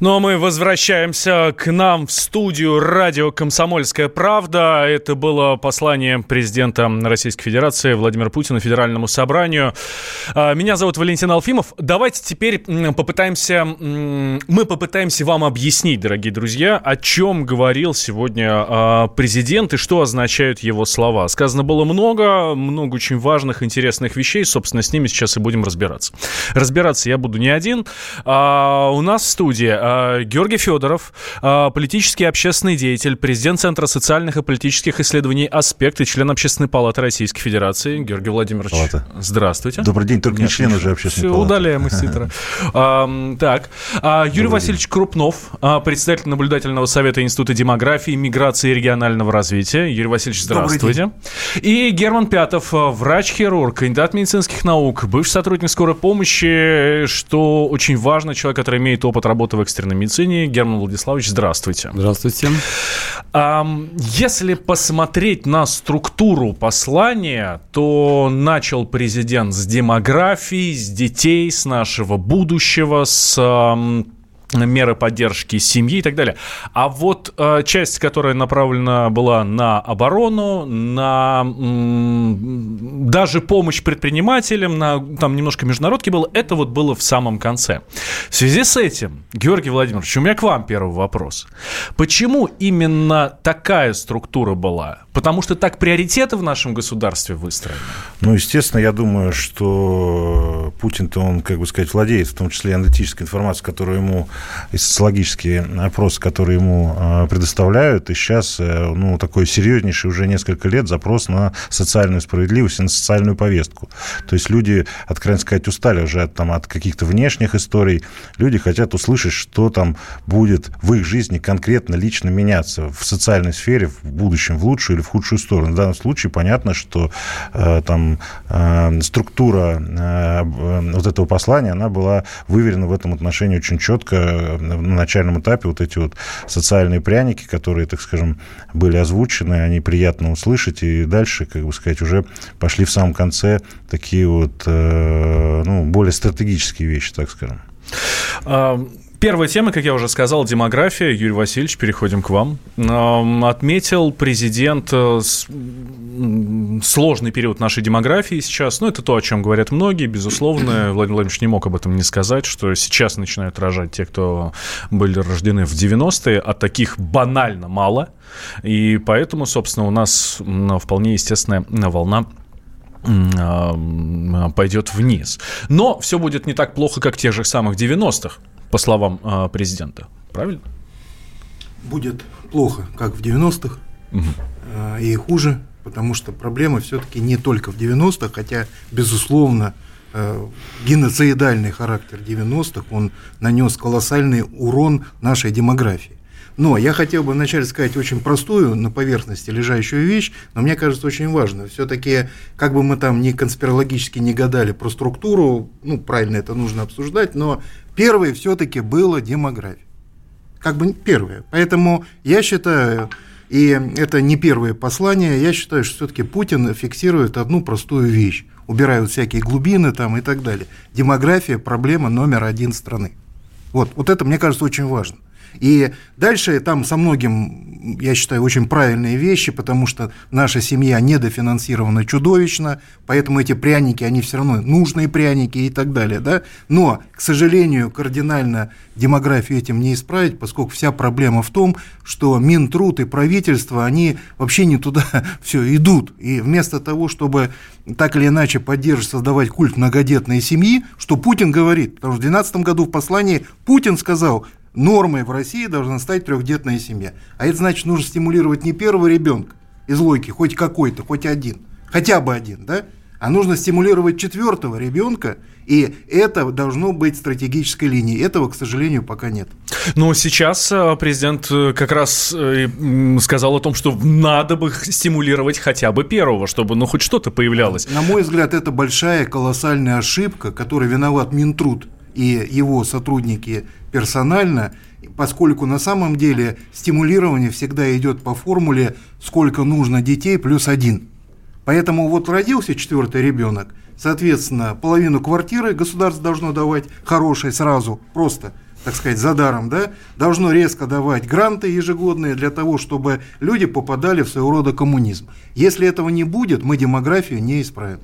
Ну а мы возвращаемся к нам в студию радио «Комсомольская правда». Это было послание президента Российской Федерации Владимира Путина Федеральному собранию. А, меня зовут Валентин Алфимов. Давайте теперь попытаемся, мы попытаемся вам объяснить, дорогие друзья, о чем говорил сегодня а, президент и что означают его слова. Сказано было много, много очень важных, интересных вещей. Собственно, с ними сейчас и будем разбираться. Разбираться я буду не один. А, у нас в студии Георгий Федоров, э, политический и общественный деятель, президент Центра социальных и политических исследований «Аспект» и член Общественной палаты Российской Федерации. Георгий Владимирович, Палата. здравствуйте. Добрый день, только Нет, не член уже Общественной все, палаты. удаляем из титра. Так, а, Юрий Васильевич Крупнов, председатель наблюдательного совета Института демографии, миграции и регионального развития. Юрий Васильевич, здравствуйте. И Герман Пятов, врач-хирург, кандидат медицинских наук, бывший сотрудник скорой помощи, что очень важно, человек, который имеет опыт работы в экстренной медицине. Герман Владиславович, здравствуйте. Здравствуйте. Если посмотреть на структуру послания, то начал президент с демографии, с детей, с нашего будущего, с меры поддержки семьи и так далее. А вот э, часть, которая направлена была на оборону, на м, даже помощь предпринимателям, на там немножко международки было, это вот было в самом конце. В связи с этим, Георгий Владимирович, у меня к вам первый вопрос. Почему именно такая структура была? Потому что так приоритеты в нашем государстве выстроены? Ну, естественно, я думаю, что Путин-то, он, как бы сказать, владеет в том числе аналитической информацией, которую ему и социологические опросы, которые ему а, предоставляют. И сейчас, э, ну, такой серьезнейший уже несколько лет запрос на социальную справедливость и на социальную повестку. То есть люди, откровенно сказать, устали уже от, там, от каких-то внешних историй. Люди хотят услышать, что там будет в их жизни конкретно, лично меняться в социальной сфере в будущем, в лучшую или в худшую сторону. В данном случае понятно, что э, там э, структура э, вот этого послания, она была выверена в этом отношении очень четко на начальном этапе вот эти вот социальные пряники, которые, так скажем, были озвучены, они приятно услышать, и дальше, как бы сказать, уже пошли в самом конце такие вот, э, ну, более стратегические вещи, так скажем. Первая тема, как я уже сказал, демография. Юрий Васильевич, переходим к вам. Отметил президент э, сложный период нашей демографии сейчас. Ну, это то, о чем говорят многие, безусловно. Владимир Владимирович не мог об этом не сказать, что сейчас начинают рожать те, кто были рождены в 90-е, а таких банально мало. И поэтому, собственно, у нас вполне естественная волна пойдет вниз. Но все будет не так плохо, как в тех же самых 90-х по словам э, президента. Правильно? Будет плохо, как в 90-х, угу. э, и хуже, потому что проблема все-таки не только в 90-х, хотя, безусловно, э, геноцидальный характер 90-х, он нанес колоссальный урон нашей демографии. Но я хотел бы вначале сказать очень простую, на поверхности лежащую вещь, но мне кажется очень важно. Все-таки, как бы мы там ни конспирологически не гадали про структуру, ну, правильно это нужно обсуждать, но первое все-таки было демография. Как бы первое. Поэтому я считаю, и это не первое послание, я считаю, что все-таки Путин фиксирует одну простую вещь. Убирают всякие глубины там и так далее. Демография – проблема номер один страны. Вот, вот это, мне кажется, очень важно. И дальше там со многим, я считаю, очень правильные вещи, потому что наша семья недофинансирована чудовищно, поэтому эти пряники, они все равно нужные пряники и так далее. Да? Но, к сожалению, кардинально демографию этим не исправить, поскольку вся проблема в том, что Минтруд и правительство, они вообще не туда все идут. И вместо того, чтобы так или иначе поддерживать, создавать культ многодетной семьи, что Путин говорит, потому что в 2012 году в послании Путин сказал, нормой в России должна стать трехдетная семья. А это значит, нужно стимулировать не первого ребенка из логики, хоть какой-то, хоть один, хотя бы один, да, а нужно стимулировать четвертого ребенка, и это должно быть стратегической линией. Этого, к сожалению, пока нет. Но сейчас э, президент э, как раз э, сказал о том, что надо бы стимулировать хотя бы первого, чтобы ну хоть что-то появлялось. На мой взгляд, это большая колоссальная ошибка, которой виноват Минтруд и его сотрудники персонально, поскольку на самом деле стимулирование всегда идет по формуле «сколько нужно детей плюс один». Поэтому вот родился четвертый ребенок, соответственно, половину квартиры государство должно давать хорошей сразу, просто так сказать, за даром, да, должно резко давать гранты ежегодные для того, чтобы люди попадали в своего рода коммунизм. Если этого не будет, мы демографию не исправим.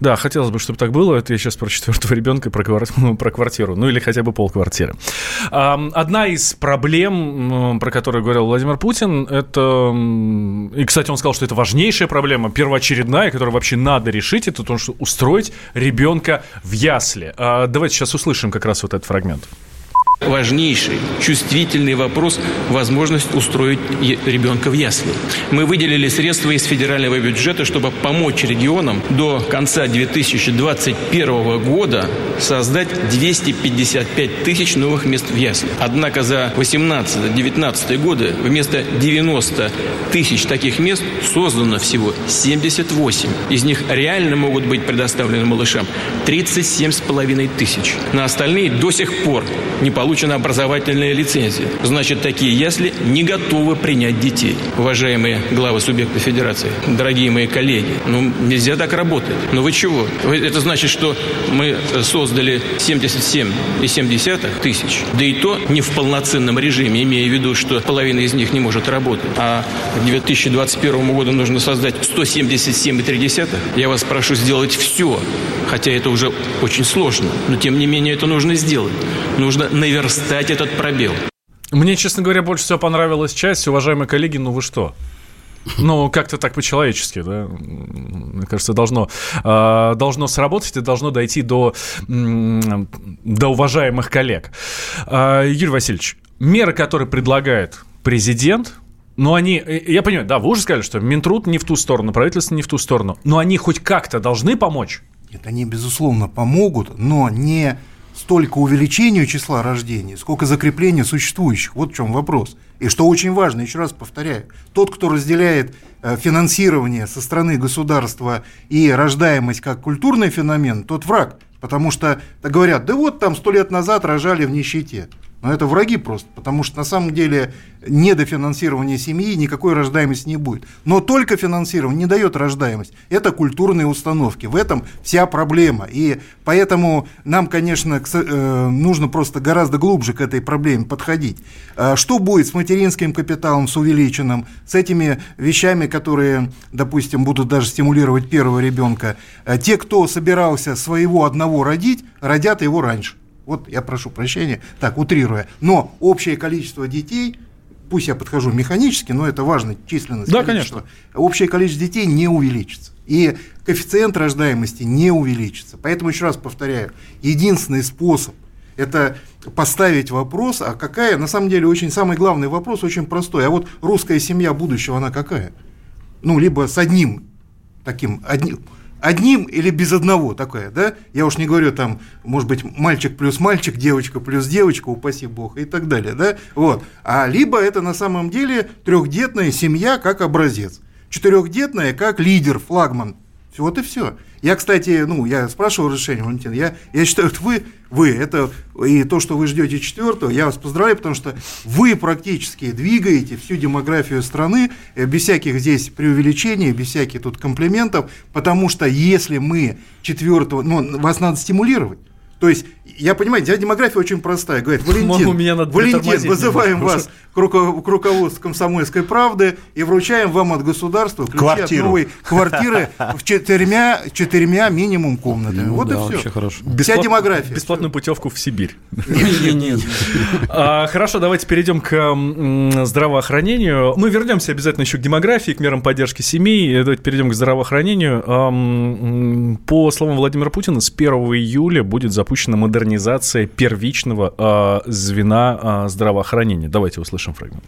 Да, хотелось бы, чтобы так было. Это я сейчас про четвертого ребенка про, квартиру, про квартиру. Ну или хотя бы полквартиры. Одна из проблем, про которую говорил Владимир Путин, это... И, кстати, он сказал, что это важнейшая проблема, первоочередная, которую вообще надо решить, это то, что устроить ребенка в ясли. А, давайте сейчас услышим как раз вот этот фрагмент важнейший, чувствительный вопрос – возможность устроить ребенка в ясли. Мы выделили средства из федерального бюджета, чтобы помочь регионам до конца 2021 года создать 255 тысяч новых мест в ясли. Однако за 18-19 годы вместо 90 тысяч таких мест создано всего 78. Из них реально могут быть предоставлены малышам 37,5 тысяч. На остальные до сих пор не получено получена образовательная лицензия. Значит, такие ясли не готовы принять детей. Уважаемые главы субъекта федерации, дорогие мои коллеги, ну нельзя так работать. Ну вы чего? Это значит, что мы создали 77,7 тысяч, да и то не в полноценном режиме, имея в виду, что половина из них не может работать. А к 2021 году нужно создать 177,3. Я вас прошу сделать все, хотя это уже очень сложно, но тем не менее это нужно сделать. Нужно наверное наверстать этот пробел. Мне, честно говоря, больше всего понравилась часть, уважаемые коллеги, ну вы что? Ну, как-то так по-человечески, да. Мне кажется, должно, э, должно сработать и должно дойти до, э, до уважаемых коллег. Э, Юрий Васильевич, меры, которые предлагает президент, ну, они, я понимаю, да, вы уже сказали, что Минтруд не в ту сторону, правительство не в ту сторону, но они хоть как-то должны помочь? Нет, они, безусловно, помогут, но не столько увеличению числа рождений, сколько закреплению существующих. Вот в чем вопрос. И что очень важно, еще раз повторяю, тот, кто разделяет э, финансирование со стороны государства и рождаемость как культурный феномен, тот враг. Потому что говорят, да вот там сто лет назад рожали в нищете. Но это враги просто, потому что на самом деле недофинансирование семьи никакой рождаемости не будет. Но только финансирование не дает рождаемость. Это культурные установки. В этом вся проблема. И поэтому нам, конечно, э, нужно просто гораздо глубже к этой проблеме подходить. А что будет с материнским капиталом, с увеличенным, с этими вещами, которые, допустим, будут даже стимулировать первого ребенка? А те, кто собирался своего одного родить, родят его раньше. Вот я прошу прощения, так, утрируя. Но общее количество детей, пусть я подхожу механически, но это важно, численность. Да, количество, конечно. Общее количество детей не увеличится. И коэффициент рождаемости не увеличится. Поэтому еще раз повторяю, единственный способ это поставить вопрос, а какая, на самом деле, очень самый главный вопрос, очень простой. А вот русская семья будущего, она какая? Ну, либо с одним таким, одним, одним или без одного такое, да? Я уж не говорю там, может быть, мальчик плюс мальчик, девочка плюс девочка, упаси бог, и так далее, да? Вот. А либо это на самом деле трехдетная семья как образец, четырехдетная как лидер, флагман. Вот и все. Я, кстати, ну, я спрашивал разрешение, Валентин, я, я считаю, что вы, вы, это и то, что вы ждете четвертого, я вас поздравляю, потому что вы практически двигаете всю демографию страны э, без всяких здесь преувеличений, без всяких тут комплиментов, потому что если мы четвертого, ну, вас надо стимулировать, то есть, я понимаю, демография очень простая. Говорит, Валентин, меня надо Валентин вызываем вас к, руко- к руководству комсомольской правды и вручаем вам от государства ключи Квартиру. от новой квартиры в четырьмя, четырьмя минимум комнатами. Ну, вот да, и все. Хорошо. Вся Бесплат... демография. Бесплатную путевку в Сибирь. Нет, нет. А, хорошо, давайте перейдем к здравоохранению. Мы вернемся обязательно еще к демографии, к мерам поддержки семей. Давайте перейдем к здравоохранению. По словам Владимира Путина, с 1 июля будет запущен запущена модернизация первичного э, звена э, здравоохранения. Давайте услышим фрагмент.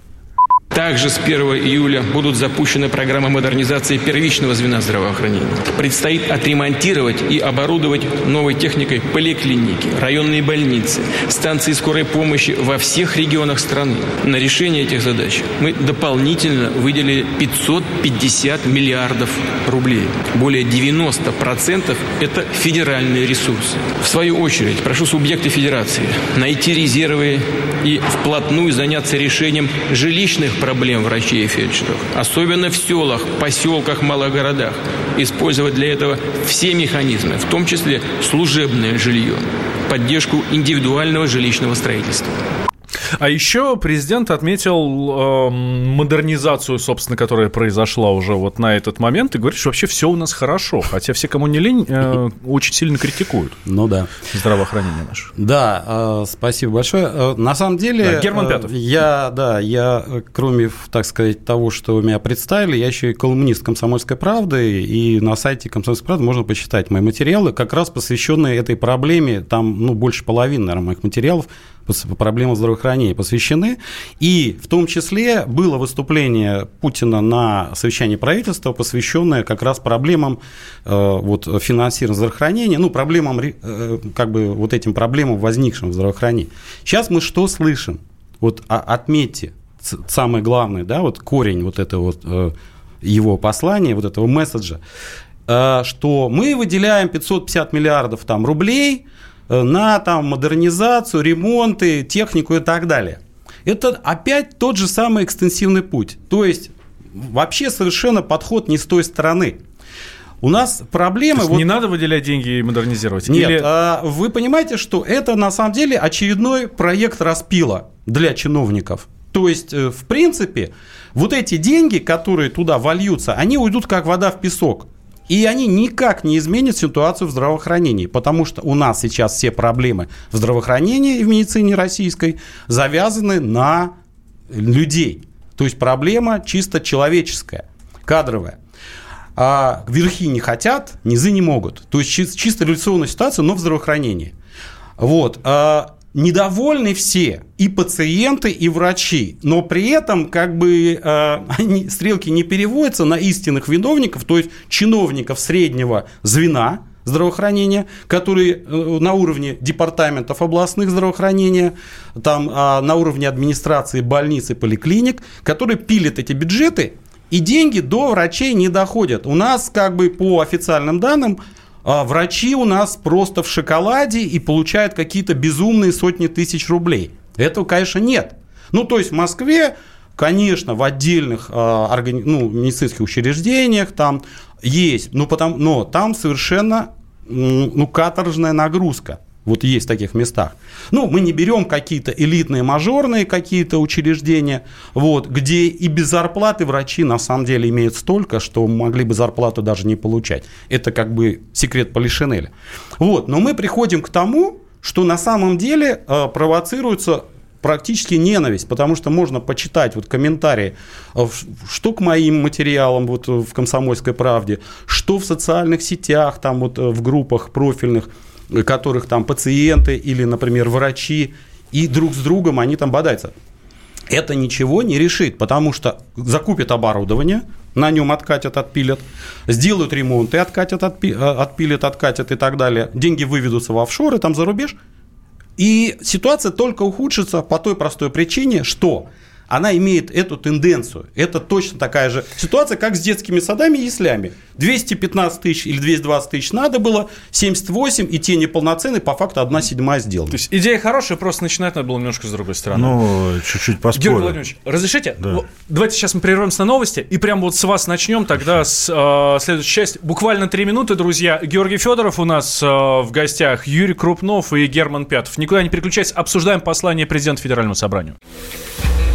Также с 1 июля будут запущены программы модернизации первичного звена здравоохранения. Предстоит отремонтировать и оборудовать новой техникой поликлиники, районные больницы, станции скорой помощи во всех регионах страны. На решение этих задач мы дополнительно выделили 550 миллиардов рублей. Более 90% это федеральные ресурсы. В свою очередь, прошу субъекты федерации найти резервы и вплотную заняться решением жилищных проблем врачей и фельдшеров, особенно в селах, поселках, малых городах, использовать для этого все механизмы, в том числе служебное жилье, поддержку индивидуального жилищного строительства. А еще президент отметил э, модернизацию, собственно, которая произошла уже вот на этот момент, и говорит, что вообще все у нас хорошо, хотя все, кому не лень, э, очень сильно критикуют. Ну да. Здравоохранение наше. Да, э, спасибо большое. Э, на самом деле... Да, Герман Пятов. Э, я, да, я, кроме, так сказать, того, что меня представили, я еще и колумнист «Комсомольской правды», и на сайте «Комсомольской правды» можно почитать мои материалы, как раз посвященные этой проблеме, там, ну, больше половины, наверное, моих материалов проблемам здравоохранения посвящены. И в том числе было выступление Путина на совещании правительства, посвященное как раз проблемам э, вот, финансирования здравоохранения, ну, проблемам, э, как бы вот этим проблемам, возникшим в здравоохранении. Сейчас мы что слышим? Вот а, отметьте, самое главное, да, вот корень вот этого вот э, его послания, вот этого месседжа, что мы выделяем 550 миллиардов там, рублей на там, модернизацию, ремонты, технику и так далее. Это опять тот же самый экстенсивный путь. То есть вообще совершенно подход не с той стороны. У нас проблемы... вот... Не надо выделять деньги и модернизировать? Нет, Или... а, вы понимаете, что это на самом деле очередной проект распила для чиновников. То есть, э, в принципе, вот эти деньги, которые туда вольются, они уйдут как вода в песок. И они никак не изменят ситуацию в здравоохранении, потому что у нас сейчас все проблемы в здравоохранении и в медицине российской завязаны на людей. То есть проблема чисто человеческая, кадровая. А верхи не хотят, низы не могут. То есть чисто революционная ситуация, но в здравоохранении. Вот. А недовольны все, и пациенты, и врачи, но при этом как бы э, они, стрелки не переводятся на истинных виновников, то есть чиновников среднего звена здравоохранения, которые э, на уровне департаментов областных здравоохранения, там э, на уровне администрации больниц и поликлиник, которые пилят эти бюджеты, и деньги до врачей не доходят. У нас как бы по официальным данным а врачи у нас просто в шоколаде и получают какие-то безумные сотни тысяч рублей. Этого, конечно, нет. Ну, то есть в Москве, конечно, в отдельных э, органи... ну, медицинских учреждениях там есть, но, потом... но там совершенно ну, каторжная нагрузка. Вот есть в таких местах. Ну, мы не берем какие-то элитные мажорные какие-то учреждения, вот, где и без зарплаты врачи на самом деле имеют столько, что могли бы зарплату даже не получать. Это как бы секрет Полишинеля. Вот, но мы приходим к тому, что на самом деле э, провоцируется практически ненависть, потому что можно почитать вот комментарии, э, что к моим материалам вот в «Комсомольской правде», что в социальных сетях, там вот э, в группах профильных – которых там пациенты или, например, врачи, и друг с другом они там бодаются. Это ничего не решит, потому что закупят оборудование, на нем откатят, отпилят, сделают ремонт и откатят, отпи, э, отпилят, откатят и так далее. Деньги выведутся в офшоры, там за рубеж. И ситуация только ухудшится по той простой причине, что она имеет эту тенденцию. Это точно такая же ситуация, как с детскими садами и яслями. 215 тысяч или 220 тысяч надо было, 78, и те неполноценные, по факту, одна седьмая сделана. То есть идея хорошая, просто начинать надо было немножко с другой стороны. Ну, чуть-чуть поспорю. Георгий Владимирович, разрешите? Да. Давайте сейчас мы прервемся на новости, и прямо вот с вас начнем тогда с э, следующей части. Буквально три минуты, друзья. Георгий Федоров у нас э, в гостях, Юрий Крупнов и Герман Пятов. Никуда не переключайтесь, обсуждаем послание президента Федеральному собранию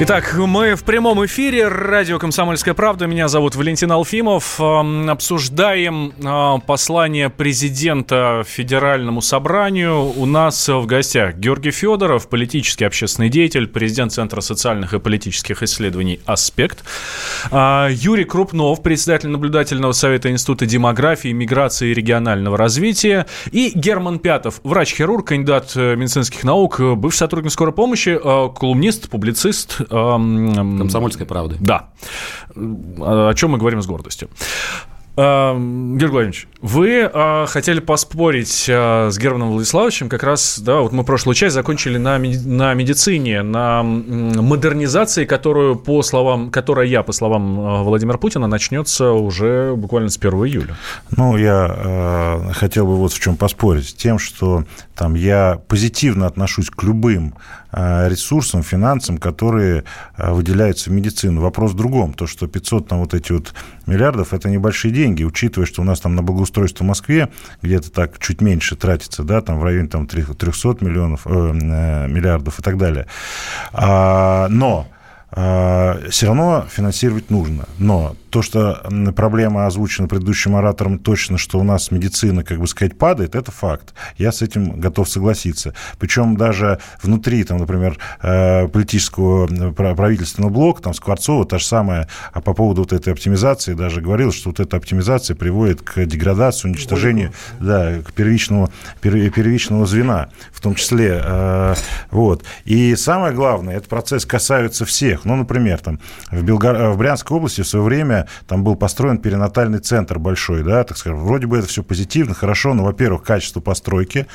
Итак, мы в прямом эфире. Радио «Комсомольская правда». Меня зовут Валентин Алфимов. Эм, обсуждаем э, послание президента Федеральному собранию. У нас в гостях Георгий Федоров, политический общественный деятель, президент Центра социальных и политических исследований «Аспект». Э, Юрий Крупнов, председатель наблюдательного совета Института демографии, миграции и регионального развития. И Герман Пятов, врач-хирург, кандидат э, медицинских наук, бывший сотрудник скорой помощи, колумнист, публицист, Комсомольской правды. Да. О чем мы говорим с гордостью. Георгий Владимирович, вы а, хотели поспорить а, с Германом Владиславовичем, как раз, да, вот мы прошлую часть закончили на, на медицине, на модернизации, которую, по словам, которая я, по словам а, Владимира Путина, начнется уже буквально с 1 июля. Ну, я э, хотел бы вот в чем поспорить. Тем, что там я позитивно отношусь к любым ресурсам, финансам, которые э, выделяются в медицину. Вопрос в другом. То, что 500 там вот эти вот миллиардов – это небольшие деньги, учитывая, что у нас там на благоустройство в Москве где-то так чуть меньше тратится, да, там в районе там 300 миллионов, э, э, миллиардов и так далее. А, но все равно финансировать нужно. Но то, что проблема озвучена предыдущим оратором точно, что у нас медицина, как бы сказать, падает, это факт. Я с этим готов согласиться. Причем даже внутри, там, например, э, политического правительственного блока, там, Скворцова, та же самая, а по поводу вот этой оптимизации даже говорил, что вот эта оптимизация приводит к деградации, уничтожению, да, к первичному, первичного звена, в том числе. Э, вот. И самое главное, этот процесс касается всех. Ну, например, там, в, Белгор... в Брянской области в свое время там был построен перинатальный центр большой, да, так скажем, вроде бы это все позитивно, хорошо, но, во-первых, качество постройки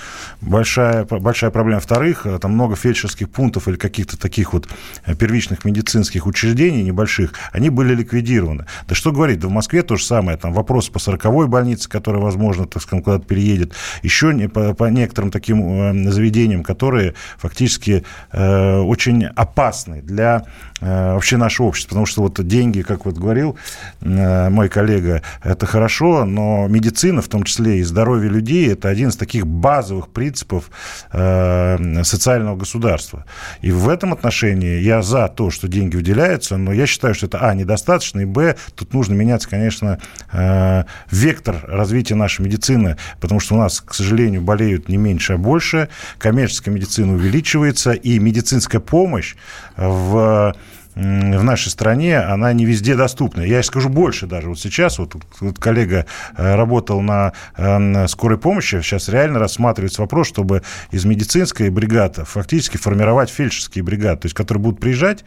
большая, большая проблема. Во-вторых, э, там много фельдшерских пунктов или каких-то таких вот э, первичных медицинских учреждений небольших, они были ликвидированы. Да что говорить, да в Москве то же самое, там вопрос по 40 больнице, которая, возможно, так скажем, куда-то переедет, еще не, по, по некоторым таким э, заведениям, которые фактически э, очень опасны для э, вообще нашего общества, потому что вот деньги, как вот говорил мой коллега, это хорошо, но медицина, в том числе и здоровье людей, это один из таких базовых принципов э, социального государства. И в этом отношении я за то, что деньги выделяются, но я считаю, что это, а, недостаточно, и, б, тут нужно меняться, конечно, э, вектор развития нашей медицины, потому что у нас, к сожалению, болеют не меньше, а больше, коммерческая медицина увеличивается, и медицинская помощь в в нашей стране, она не везде доступна. Я скажу больше даже. Вот сейчас вот, вот коллега э, работал на, на скорой помощи, сейчас реально рассматривается вопрос, чтобы из медицинской бригады фактически формировать фельдшерские бригады, то есть которые будут приезжать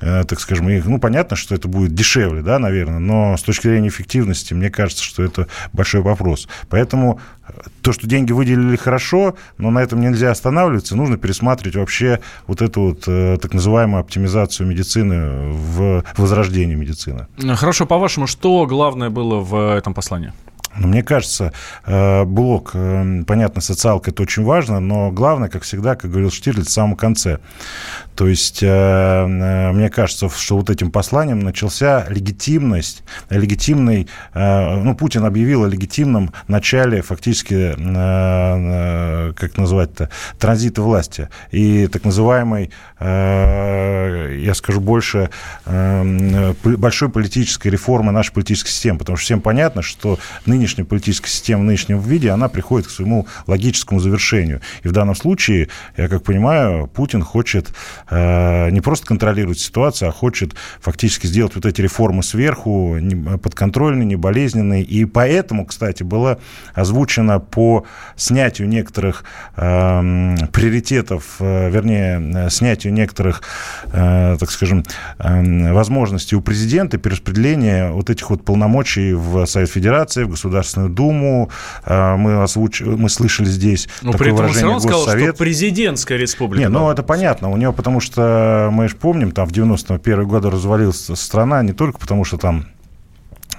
так скажем, их, ну, понятно, что это будет дешевле, да, наверное, но с точки зрения эффективности, мне кажется, что это большой вопрос. Поэтому э, то, что деньги выделили хорошо, но на этом нельзя останавливаться, нужно пересматривать вообще вот эту вот э, так называемую оптимизацию медицины в возрождении медицины. Хорошо, по-вашему, что главное было в этом послании? Мне кажется, э, блок, э, понятно, социалка это очень важно, но главное, как всегда, как говорил Штирлиц, в самом конце. То есть, э, мне кажется, что вот этим посланием начался легитимность, легитимный, ну, Путин объявил о легитимном начале фактически, как назвать-то, транзита власти и так называемой, я скажу больше, большой политической реформы нашей политической системы, потому что всем понятно, что нынешняя политическая система в нынешнем виде, она приходит к своему логическому завершению. И в данном случае, я как понимаю, Путин хочет э, не просто контролировать ситуацию, а хочет фактически сделать вот эти реформы сверху, не, подконтрольные, не болезненные. И поэтому, кстати, было озвучено по снятию некоторых э, приоритетов, э, вернее, снятию некоторых, э, так скажем, э, возможностей у президента перераспределение вот этих вот полномочий в Совет Федерации, в Государственную Думу. А, мы, озвуч... мы слышали здесь Но такое при этом выражение он сказал, Госсовет. что президентская республика. Не, ну это понятно. У него, потому что мы же помним, там в 91 годы развалилась страна не только потому, что там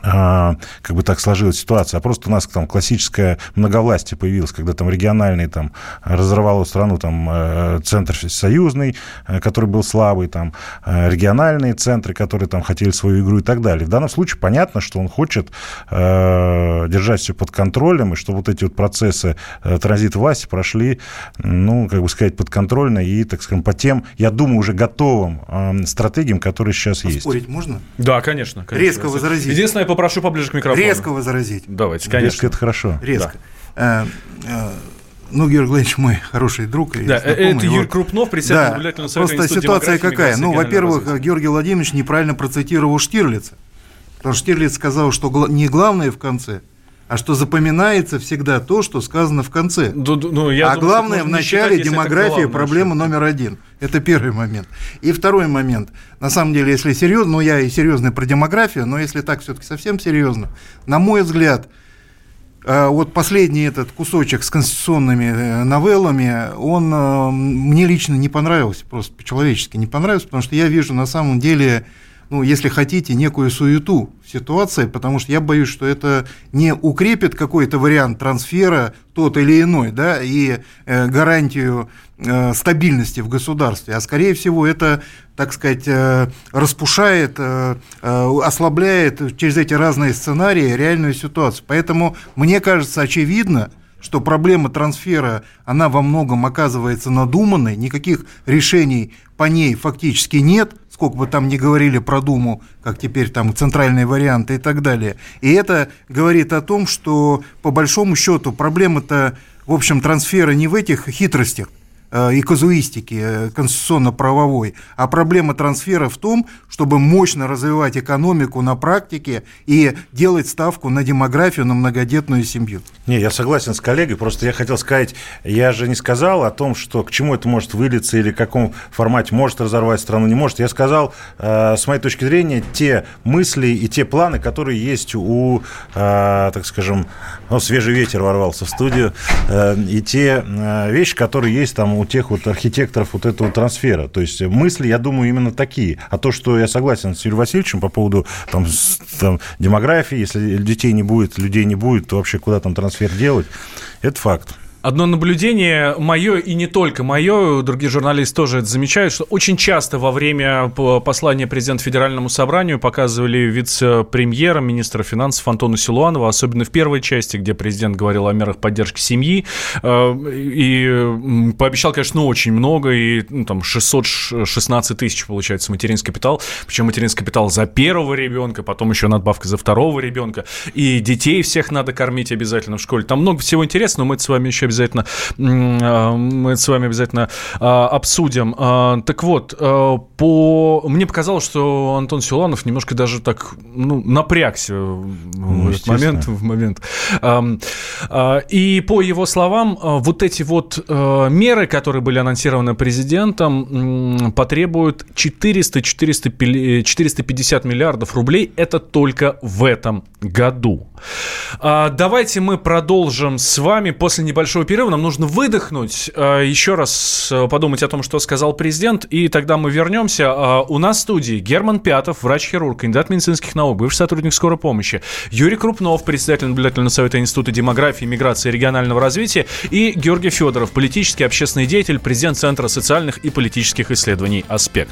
как бы так сложилась ситуация, а просто у нас там классическое многовластие появилось, когда там региональный там разорвало страну там э, центр союзный, э, который был слабый, там э, региональные центры, которые там хотели свою игру и так далее. В данном случае понятно, что он хочет держать все под контролем, и что вот эти вот процессы транзита власти прошли, ну, как бы сказать, подконтрольно и, так скажем, по тем, я думаю, уже готовым стратегиям, которые сейчас есть. Спорить можно? Да, конечно. конечно. Резко возразить. Единственное, попрошу поближе к микрофону. Резко возразить. Давайте, конечно. Резко это хорошо. Резко. Да. Э, э, ну, Георгий Владимирович мой хороший друг. И да, это Юрий Крупнов, председатель да, наблюдательного совета Просто ситуация какая? Ну, во-первых, Георгий Владимирович неправильно процитировал Штирлица. Потому что Штирлиц сказал, что не главное в конце, а что запоминается всегда то, что сказано в конце. Ну, ну, я а думаю, главное в начале считать, демография проблема номер один. Это первый момент. И второй момент. На самом деле, если серьезно, ну я и серьезный про демографию, но если так все-таки совсем серьезно, на мой взгляд, э, вот последний этот кусочек с конституционными э, новеллами, он э, мне лично не понравился, просто по-человечески не понравился, потому что я вижу на самом деле ну, если хотите, некую суету в ситуации, потому что я боюсь, что это не укрепит какой-то вариант трансфера, тот или иной, да, и э, гарантию э, стабильности в государстве, а скорее всего это, так сказать, э, распушает, э, э, ослабляет через эти разные сценарии реальную ситуацию. Поэтому мне кажется очевидно, что проблема трансфера, она во многом оказывается надуманной, никаких решений по ней фактически нет, сколько бы там ни говорили про Думу, как теперь там центральные варианты и так далее. И это говорит о том, что по большому счету проблема-то, в общем, трансфера не в этих хитростях, и казуистики э, конституционно-правовой, а проблема трансфера в том, чтобы мощно развивать экономику на практике и делать ставку на демографию, на многодетную семью. Не, я согласен с коллегой, просто я хотел сказать, я же не сказал о том, что к чему это может вылиться или в каком формате может разорвать страну, не может. Я сказал, э, с моей точки зрения, те мысли и те планы, которые есть у, так скажем, ну, свежий ветер ворвался в студию, и те вещи, которые есть там у тех вот архитекторов вот этого трансфера. То есть мысли, я думаю, именно такие. А то, что я согласен с Юрием Васильевичем по поводу там, там, демографии, если детей не будет, людей не будет, то вообще куда там трансфер делать, это факт. Одно наблюдение мое и не только мое, другие журналисты тоже это замечают, что очень часто во время послания президента Федеральному собранию показывали вице-премьера, министра финансов Антона Силуанова, особенно в первой части, где президент говорил о мерах поддержки семьи, э, и пообещал, конечно, ну, очень много, и ну, там 616 тысяч, получается, материнский капитал, причем материнский капитал за первого ребенка, потом еще надбавка за второго ребенка, и детей всех надо кормить обязательно в школе. Там много всего интересного, но мы это с вами еще обязательно, а, мы с вами обязательно а, обсудим. А, так вот, по... мне показалось, что Антон Силанов немножко даже так ну, напрягся ну, в этот момент. В момент. И по его словам, вот эти вот меры, которые были анонсированы президентом, потребуют 400-450 миллиардов рублей. Это только в этом году. Давайте мы продолжим с вами после небольшого небольшого перерыва, нам нужно выдохнуть, э, еще раз э, подумать о том, что сказал президент, и тогда мы вернемся. Э, у нас в студии Герман Пятов, врач-хирург, кандидат медицинских наук, бывший сотрудник скорой помощи, Юрий Крупнов, председатель наблюдательного совета Института демографии, миграции и регионального развития, и Георгий Федоров, политический общественный деятель, президент Центра социальных и политических исследований «Аспект».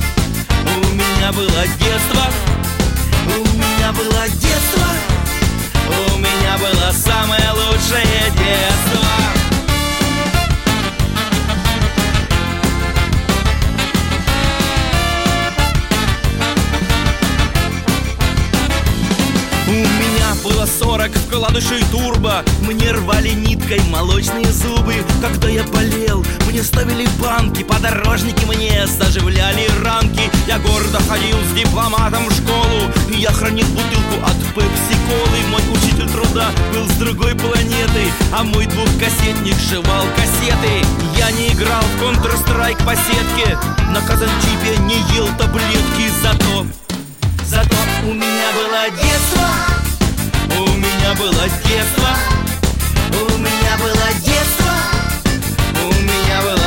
у меня было детство, у меня было детство, у меня было самое лучшее детство. Было сорок 40 вкладышей турбо. Мне рвали ниткой молочные зубы. Когда я болел, мне ставили банки Подорожники мне заживляли дипломатом в школу. Я хранил бутылку от пепси-колы. Мой учитель труда был с другой планеты А мой двухкассетник жевал кассеты. Я не играл в Counter-Strike по сетке. На казантипе не ел таблетки. Зато, зато у меня было детство. У меня было детство. У меня было детство. У меня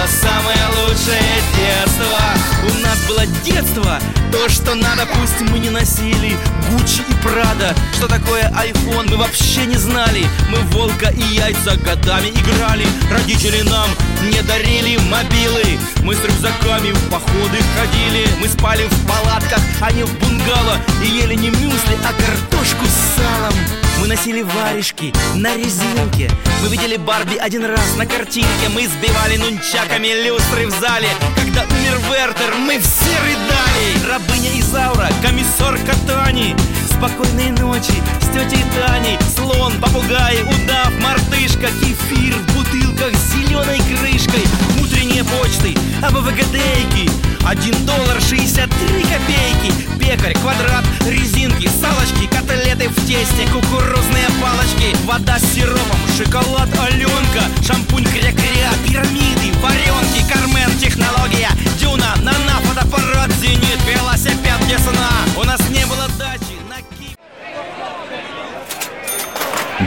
самое лучшее детство. У нас было детство То, что надо, пусть мы не носили Гуччи и Прада. Что такое iPhone, мы вообще не знали. Мы волка и яйца годами играли. Родители нам не дарили мобилы. Мы с рюкзаками в походы ходили. Мы спали в палатках, а не в бунгало. И ели не мюсли, а картошку с салом мы носили варежки на резинке. Мы видели Барби один раз на картинке. Мы сбивали нунчаками люстры в зале. Когда умер Вертер, мы все рыдали. Рабыня Изаура, комиссар Катани Спокойной ночи с тетей Таней. Слон, попугай, удав, мартышка. Кефир в бутылках с зеленой крышкой. Утренние почты, АБВГДейки Один доллар шестьдесят три копейки. Пекарь, квадрат, резинки, салочки Котлеты в тесте, кукурузные палочки. Вода с сиропом, шоколад Аленка. Шампунь кря-кря, пирамиды, варенки Кармен, технология, дюна, нана, фотоаппарат, зенит Велосипед, весна У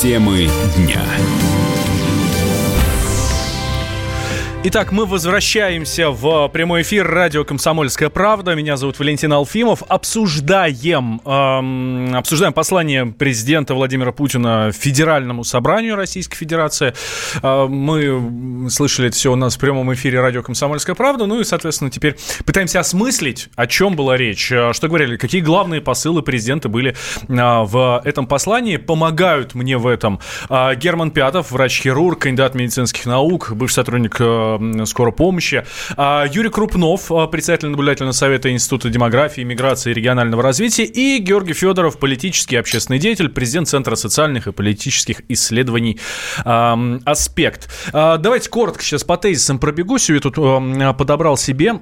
Темы дня. Итак, мы возвращаемся в прямой эфир радио «Комсомольская правда». Меня зовут Валентин Алфимов. Обсуждаем, эм, обсуждаем послание президента Владимира Путина Федеральному собранию Российской Федерации. Э, мы слышали это все у нас в прямом эфире радио «Комсомольская правда». Ну и, соответственно, теперь пытаемся осмыслить, о чем была речь, э, что говорили, какие главные посылы президента были э, в этом послании. Помогают мне в этом э, Герман Пятов, врач-хирург, кандидат медицинских наук, бывший сотрудник э, скорой помощи. А, Юрий Крупнов, а, председатель наблюдательного совета Института демографии, миграции и регионального развития. И Георгий Федоров, политический общественный деятель, президент Центра социальных и политических исследований «Аспект». А, давайте коротко сейчас по тезисам пробегусь. Я тут подобрал себе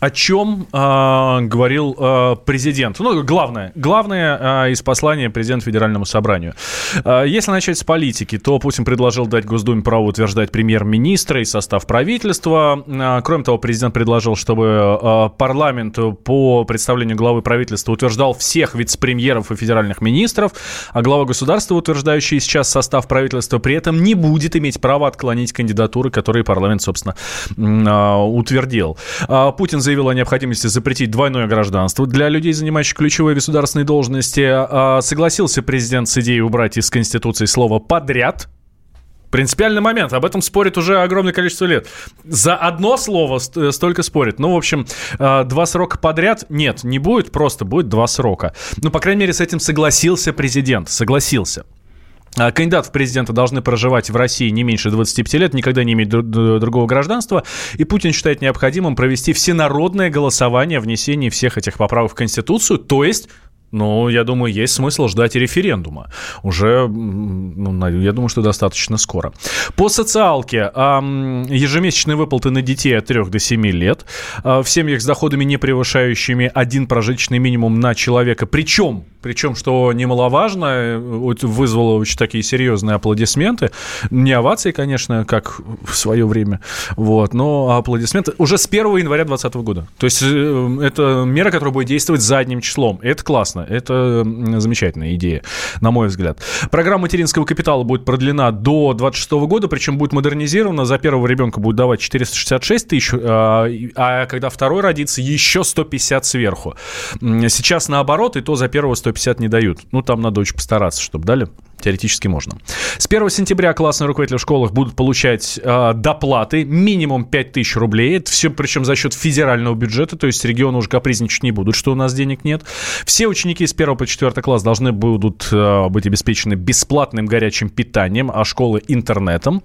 о чем э, говорил э, президент. Ну, главное, главное э, из послания президента Федеральному собранию. Э, если начать с политики, то Путин предложил дать Госдуме право утверждать премьер-министра и состав правительства. Э, кроме того, президент предложил, чтобы э, парламент по представлению главы правительства утверждал всех вице-премьеров и федеральных министров, а глава государства, утверждающий сейчас состав правительства, при этом не будет иметь права отклонить кандидатуры, которые парламент, собственно, э, утвердил. Э, Путин заявил о необходимости запретить двойное гражданство для людей, занимающих ключевые государственные должности. А, согласился президент с идеей убрать из Конституции слово «подряд», Принципиальный момент. Об этом спорит уже огромное количество лет. За одно слово столько спорит. Ну, в общем, а, два срока подряд нет, не будет, просто будет два срока. Ну, по крайней мере, с этим согласился президент. Согласился. А, кандидат в президенты должны проживать в России не меньше 25 лет, никогда не иметь другого гражданства. И Путин считает необходимым провести всенародное голосование о внесении всех этих поправок в Конституцию, то есть ну, я думаю, есть смысл ждать референдума. Уже, ну, я думаю, что достаточно скоро. По социалке. Ежемесячные выплаты на детей от 3 до 7 лет. А, в семьях с доходами, не превышающими один прожиточный минимум на человека. Причем, причем, что немаловажно, вызвало очень такие серьезные аплодисменты. Не овации, конечно, как в свое время. Вот, но аплодисменты уже с 1 января 2020 года. То есть, э, это мера, которая будет действовать задним числом. Это классно. Это замечательная идея, на мой взгляд. Программа материнского капитала будет продлена до 26 года, причем будет модернизирована. За первого ребенка будет давать 466 тысяч, а, а когда второй родится, еще 150 сверху. Сейчас наоборот, и то за первого 150 150 не дают. Ну, там надо очень постараться, чтобы дали. Теоретически можно. С 1 сентября классные руководители в школах будут получать э, доплаты минимум 5000 рублей. Это все причем за счет федерального бюджета, то есть регионы уже капризничать не будут, что у нас денег нет. Все ученики с 1 по 4 класс должны будут э, быть обеспечены бесплатным горячим питанием, а школы интернетом.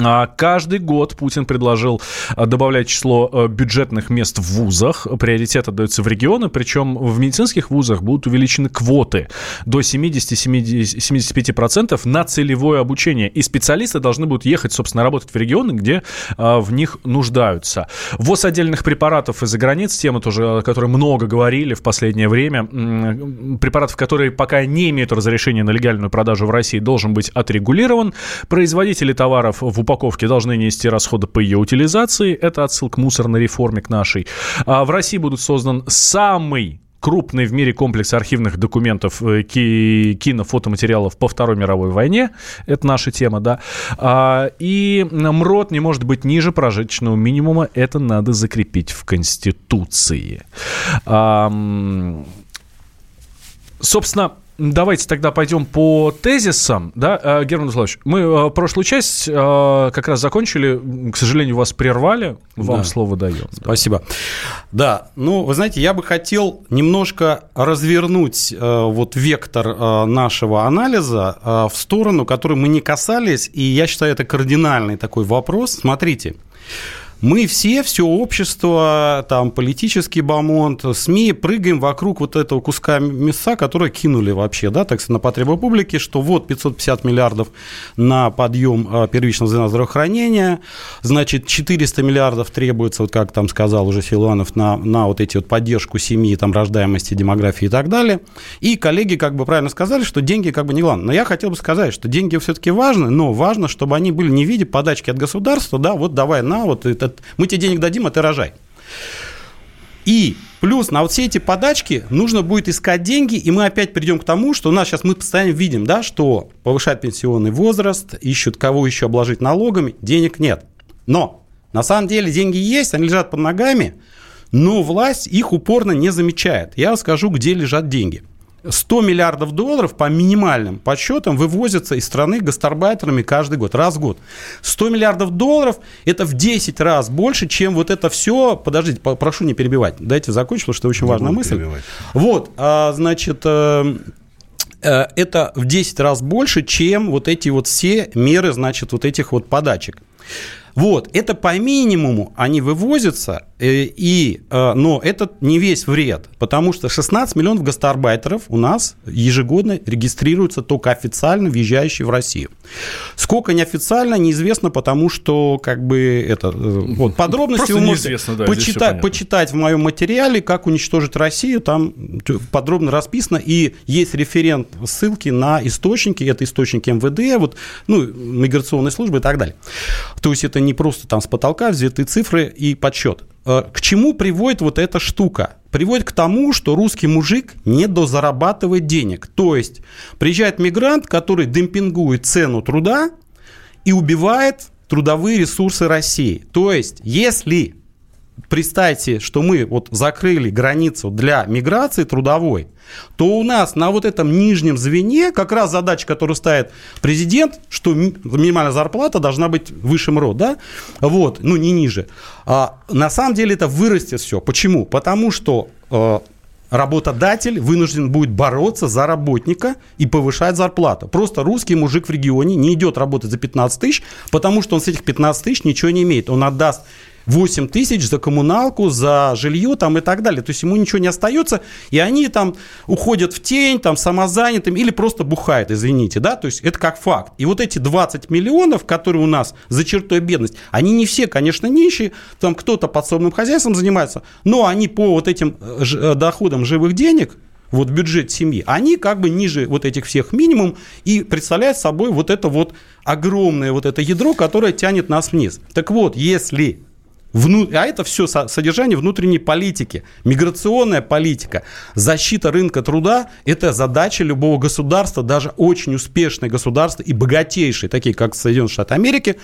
А, каждый год Путин предложил а, добавлять число а, бюджетных мест в вузах. Приоритет отдается в регионы, причем в медицинских вузах будут увеличены квоты до 70-75% на целевое обучение. И специалисты должны будут ехать, собственно, работать в регионы, где в них нуждаются. ВОЗ отдельных препаратов из-за границ, тема тоже, о которой много говорили в последнее время. Препаратов, которые пока не имеют разрешения на легальную продажу в России, должен быть отрегулирован. Производители товаров в упаковке должны нести расходы по ее утилизации. Это отсылка к мусорной реформе к нашей. А в России будут создан самый крупный в мире комплекс архивных документов э, ки- кино-фотоматериалов по Второй мировой войне. Это наша тема, да. А, и МРОД не может быть ниже прожиточного минимума. Это надо закрепить в Конституции. А, собственно, Давайте тогда пойдем по тезисам. Да, э, Герман Владимирович, мы э, прошлую часть э, как раз закончили. К сожалению, вас прервали. Вам да. слово даем. Спасибо. Да, ну, вы знаете, я бы хотел немножко развернуть вот вектор нашего анализа в сторону, которой мы не касались, и я считаю, это кардинальный такой вопрос. Смотрите, мы все, все общество, там, политический бомонд, СМИ прыгаем вокруг вот этого куска мяса, который кинули вообще, да, так сказать, на потребу публики, что вот 550 миллиардов на подъем а, первичного здравоохранения, значит, 400 миллиардов требуется, вот как там сказал уже Силуанов, на, на вот эти вот поддержку семьи, там, рождаемости, демографии и так далее. И коллеги как бы правильно сказали, что деньги как бы не главное. Но я хотел бы сказать, что деньги все-таки важны, но важно, чтобы они были не в виде подачки от государства, да, вот давай на, вот это мы тебе денег дадим, а ты рожай. И плюс на вот все эти подачки нужно будет искать деньги, и мы опять придем к тому, что у нас сейчас мы постоянно видим, да, что повышает пенсионный возраст, ищут кого еще обложить налогами, денег нет. Но на самом деле деньги есть, они лежат под ногами, но власть их упорно не замечает. Я расскажу, где лежат деньги. 100 миллиардов долларов по минимальным подсчетам вывозятся из страны гастарбайтерами каждый год, раз в год. 100 миллиардов долларов – это в 10 раз больше, чем вот это все… Подождите, прошу не перебивать. Дайте закончить, потому что очень не важная мысль. Перебивать. Вот, а, значит, э, э, это в 10 раз больше, чем вот эти вот все меры, значит, вот этих вот подачек. Вот, это по минимуму они вывозятся, э, и, э, но это не весь вред, потому что 16 миллионов гастарбайтеров у нас ежегодно регистрируются только официально въезжающие в Россию. Сколько неофициально, неизвестно, потому что как бы это... Э, вот, подробности Просто вы можете да, почитать, почитать в моем материале, как уничтожить Россию, там подробно расписано, и есть референт ссылки на источники, это источники МВД, вот, ну, миграционной службы и так далее. То есть это не просто там с потолка взяты цифры и подсчет. Э, к чему приводит вот эта штука? Приводит к тому, что русский мужик не дозарабатывает денег. То есть приезжает мигрант, который демпингует цену труда и убивает трудовые ресурсы России. То есть, если представьте, что мы вот закрыли границу для миграции трудовой, то у нас на вот этом нижнем звене как раз задача, которую ставит президент, что минимальная зарплата должна быть выше МРО, да, вот, ну не ниже. А на самом деле это вырастет все. Почему? Потому что э, работодатель вынужден будет бороться за работника и повышать зарплату. Просто русский мужик в регионе не идет работать за 15 тысяч, потому что он с этих 15 тысяч ничего не имеет. Он отдаст 8 тысяч за коммуналку, за жилье там и так далее. То есть ему ничего не остается, и они там уходят в тень, там самозанятым или просто бухают, извините, да, то есть это как факт. И вот эти 20 миллионов, которые у нас за чертой бедность, они не все, конечно, нищие, там кто-то подсобным хозяйством занимается, но они по вот этим э, э, доходам живых денег, вот бюджет семьи, они как бы ниже вот этих всех минимум и представляют собой вот это вот огромное вот это ядро, которое тянет нас вниз. Так вот, если Вну... А это все содержание внутренней политики, миграционная политика, защита рынка труда – это задача любого государства, даже очень успешное государство и богатейшие, такие как Соединенные Штаты Америки,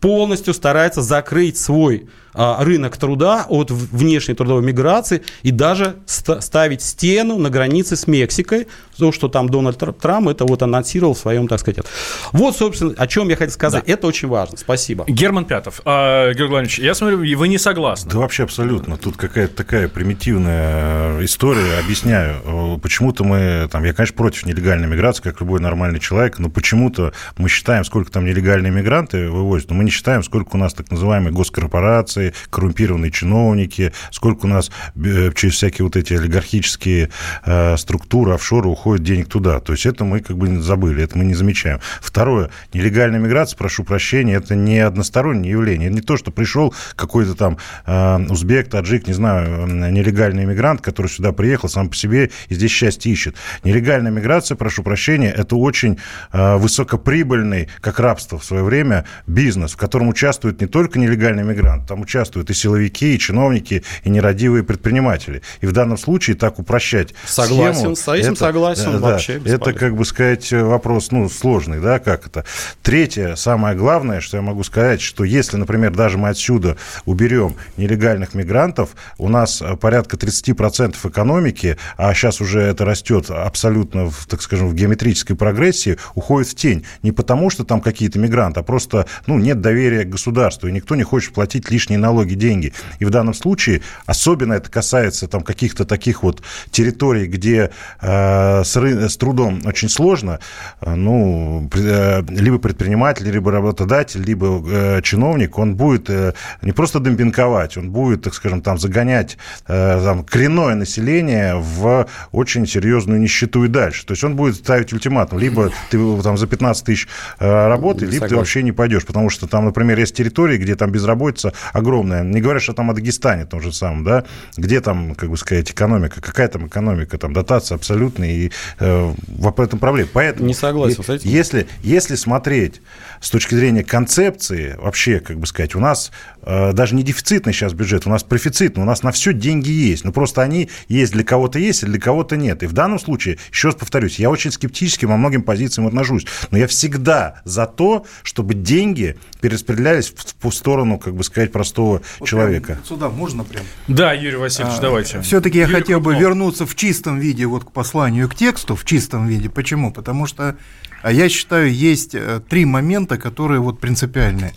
полностью старается закрыть свой а, рынок труда от внешней трудовой миграции и даже ставить стену на границе с Мексикой. То, что там Дональд Трамп это вот анонсировал в своем, так сказать. Вот, собственно, о чем я хотел сказать. Да. Это очень важно. Спасибо. Герман Пятов. А, Георгий Владимирович, я смотрю, вы не согласны. Да вообще абсолютно. Тут какая-то такая примитивная э, история. Объясняю. Почему-то мы, там, я, конечно, против нелегальной миграции, как любой нормальный человек, но почему-то мы считаем, сколько там нелегальные мигранты вывозят, но мы не считаем, сколько у нас так называемые госкорпорации, коррумпированные чиновники, сколько у нас э, через всякие вот эти олигархические э, структуры, офшоры уходит денег туда. То есть это мы как бы забыли, это мы не замечаем. Второе, нелегальная миграция, прошу прощения, это не одностороннее явление. Это не то, что пришел какой-то там э, узбек, таджик, не знаю, нелегальный иммигрант, который сюда приехал сам по себе и здесь счастье ищет. Нелегальная миграция, прошу прощения, это очень высокоприбыльный, как рабство в свое время, бизнес, в котором участвует не только нелегальный мигрант, там участвуют и силовики, и чиновники, и нерадивые предприниматели. И в данном случае так упрощать Согласен, схему, с этим это, согласен да, вообще. Это, как бы сказать, вопрос, ну, сложный, да, как это. Третье, самое главное, что я могу сказать, что если, например, даже мы отсюда уберем нелегальных мигрантов, у нас порядка 30% экономики, а сейчас уже это растет абсолютно, в, так скажем, в геометрической прогрессии, уходит в тень. Не потому, что там какие-то мигранты, а просто, ну, нет доверия к государству, и никто не хочет платить лишние налоги, деньги. И в данном случае, особенно это касается там каких-то таких вот территорий, где э, с, с трудом очень сложно, э, ну, э, либо предприниматель, либо работодатель, либо э, чиновник, он будет э, не просто демпинговать, он будет, так скажем, там загонять э, там, коренное население в очень серьезную нищету и дальше. То есть он будет ставить ультиматум. Либо ты там за 15 тысяч э, работы, либо ты вообще не пойдешь. Потому что там, например, есть территории, где там безработица огромная. Не говоря, что там о Дагестане том же самом, да, где там, как бы сказать, экономика, какая там экономика, там дотация абсолютная, и э, в этом проблема. Поэтому, не согласен с этим. Если, если смотреть с точки зрения концепции, вообще, как бы сказать, у нас даже не дефицитный сейчас бюджет, у нас профицитный, у нас на все деньги есть, но просто они есть для кого-то есть, а для кого-то нет. И в данном случае, еще раз повторюсь, я очень скептически во многим позициям отношусь, но я всегда за то, чтобы деньги перераспределялись в, в сторону, как бы сказать, простого вот человека. Сюда можно прям? Да, Юрий Васильевич, а, давайте. Все-таки я хотел Крупнов. бы вернуться в чистом виде вот к посланию, к тексту, в чистом виде. Почему? Потому что а я считаю, есть э, три момента, которые вот принципиальные.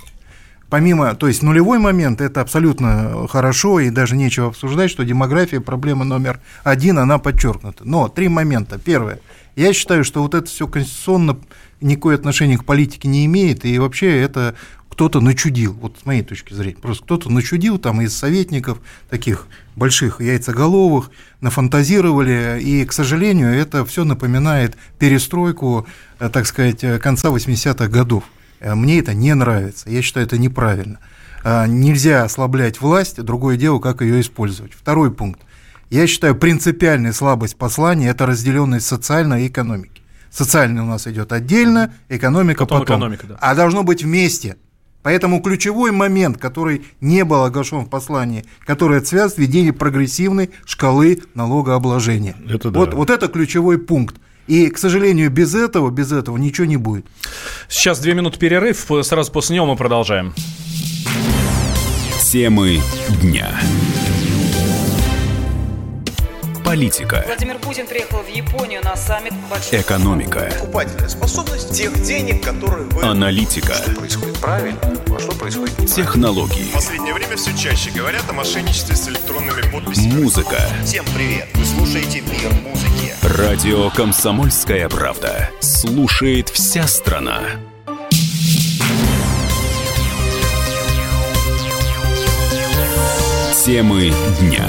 Помимо, то есть нулевой момент, это абсолютно хорошо, и даже нечего обсуждать, что демография проблема номер один, она подчеркнута. Но три момента. Первое. Я считаю, что вот это все конституционно никакое отношение к политике не имеет, и вообще это кто-то начудил, вот с моей точки зрения, просто кто-то начудил там из советников, таких больших яйцеголовых, нафантазировали, и, к сожалению, это все напоминает перестройку, э, так сказать, э, конца 80-х годов. Э, мне это не нравится, я считаю, это неправильно. Нельзя ослаблять власть, другое дело, как ее использовать. Второй пункт. Я считаю, принципиальная слабость послания – это разделенность социальной и экономики. Социальный у нас идет отдельно, экономика потом. потом. Экономика, да. А должно быть вместе. Поэтому ключевой момент, который не был оглашен в послании, который связан с введением прогрессивной шкалы налогообложения. Это да. вот, вот это ключевой пункт. И, к сожалению, без этого, без этого ничего не будет. Сейчас две минуты перерыв, сразу после него мы продолжаем. Темы дня политика. Владимир Путин приехал в Японию на саммит большой... Экономика. Покупательная способность тех денег, которые вы... Аналитика. Что происходит правильно, а что происходит неправильно. Технологии. В последнее время все чаще говорят о мошенничестве с электронными подписями. Музыка. Всем привет. Вы слушаете «Мир музыки». Радио «Комсомольская правда». Слушает вся страна. Темы дня.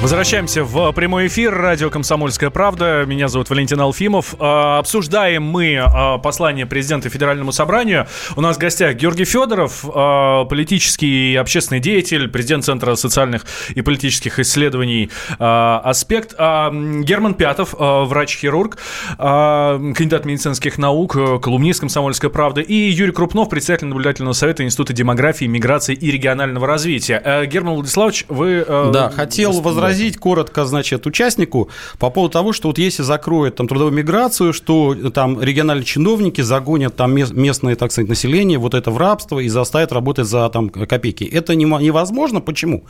Возвращаемся в прямой эфир. Радио «Комсомольская правда». Меня зовут Валентин Алфимов. А, обсуждаем мы а, послание президента Федеральному собранию. У нас в гостях Георгий Федоров, а, политический и общественный деятель, президент Центра социальных и политических исследований «Аспект». Герман Пятов, врач-хирург, кандидат медицинских наук, колумнист «Комсомольской правды». И Юрий Крупнов, председатель наблюдательного совета Института демографии, миграции и регионального развития. Герман Владиславович, вы... Да, хотел возвращаться возразить коротко, значит, участнику по поводу того, что вот если закроют там трудовую миграцию, что там региональные чиновники загонят там местное, так сказать, население вот это в рабство и заставят работать за там копейки. Это невозможно. Почему?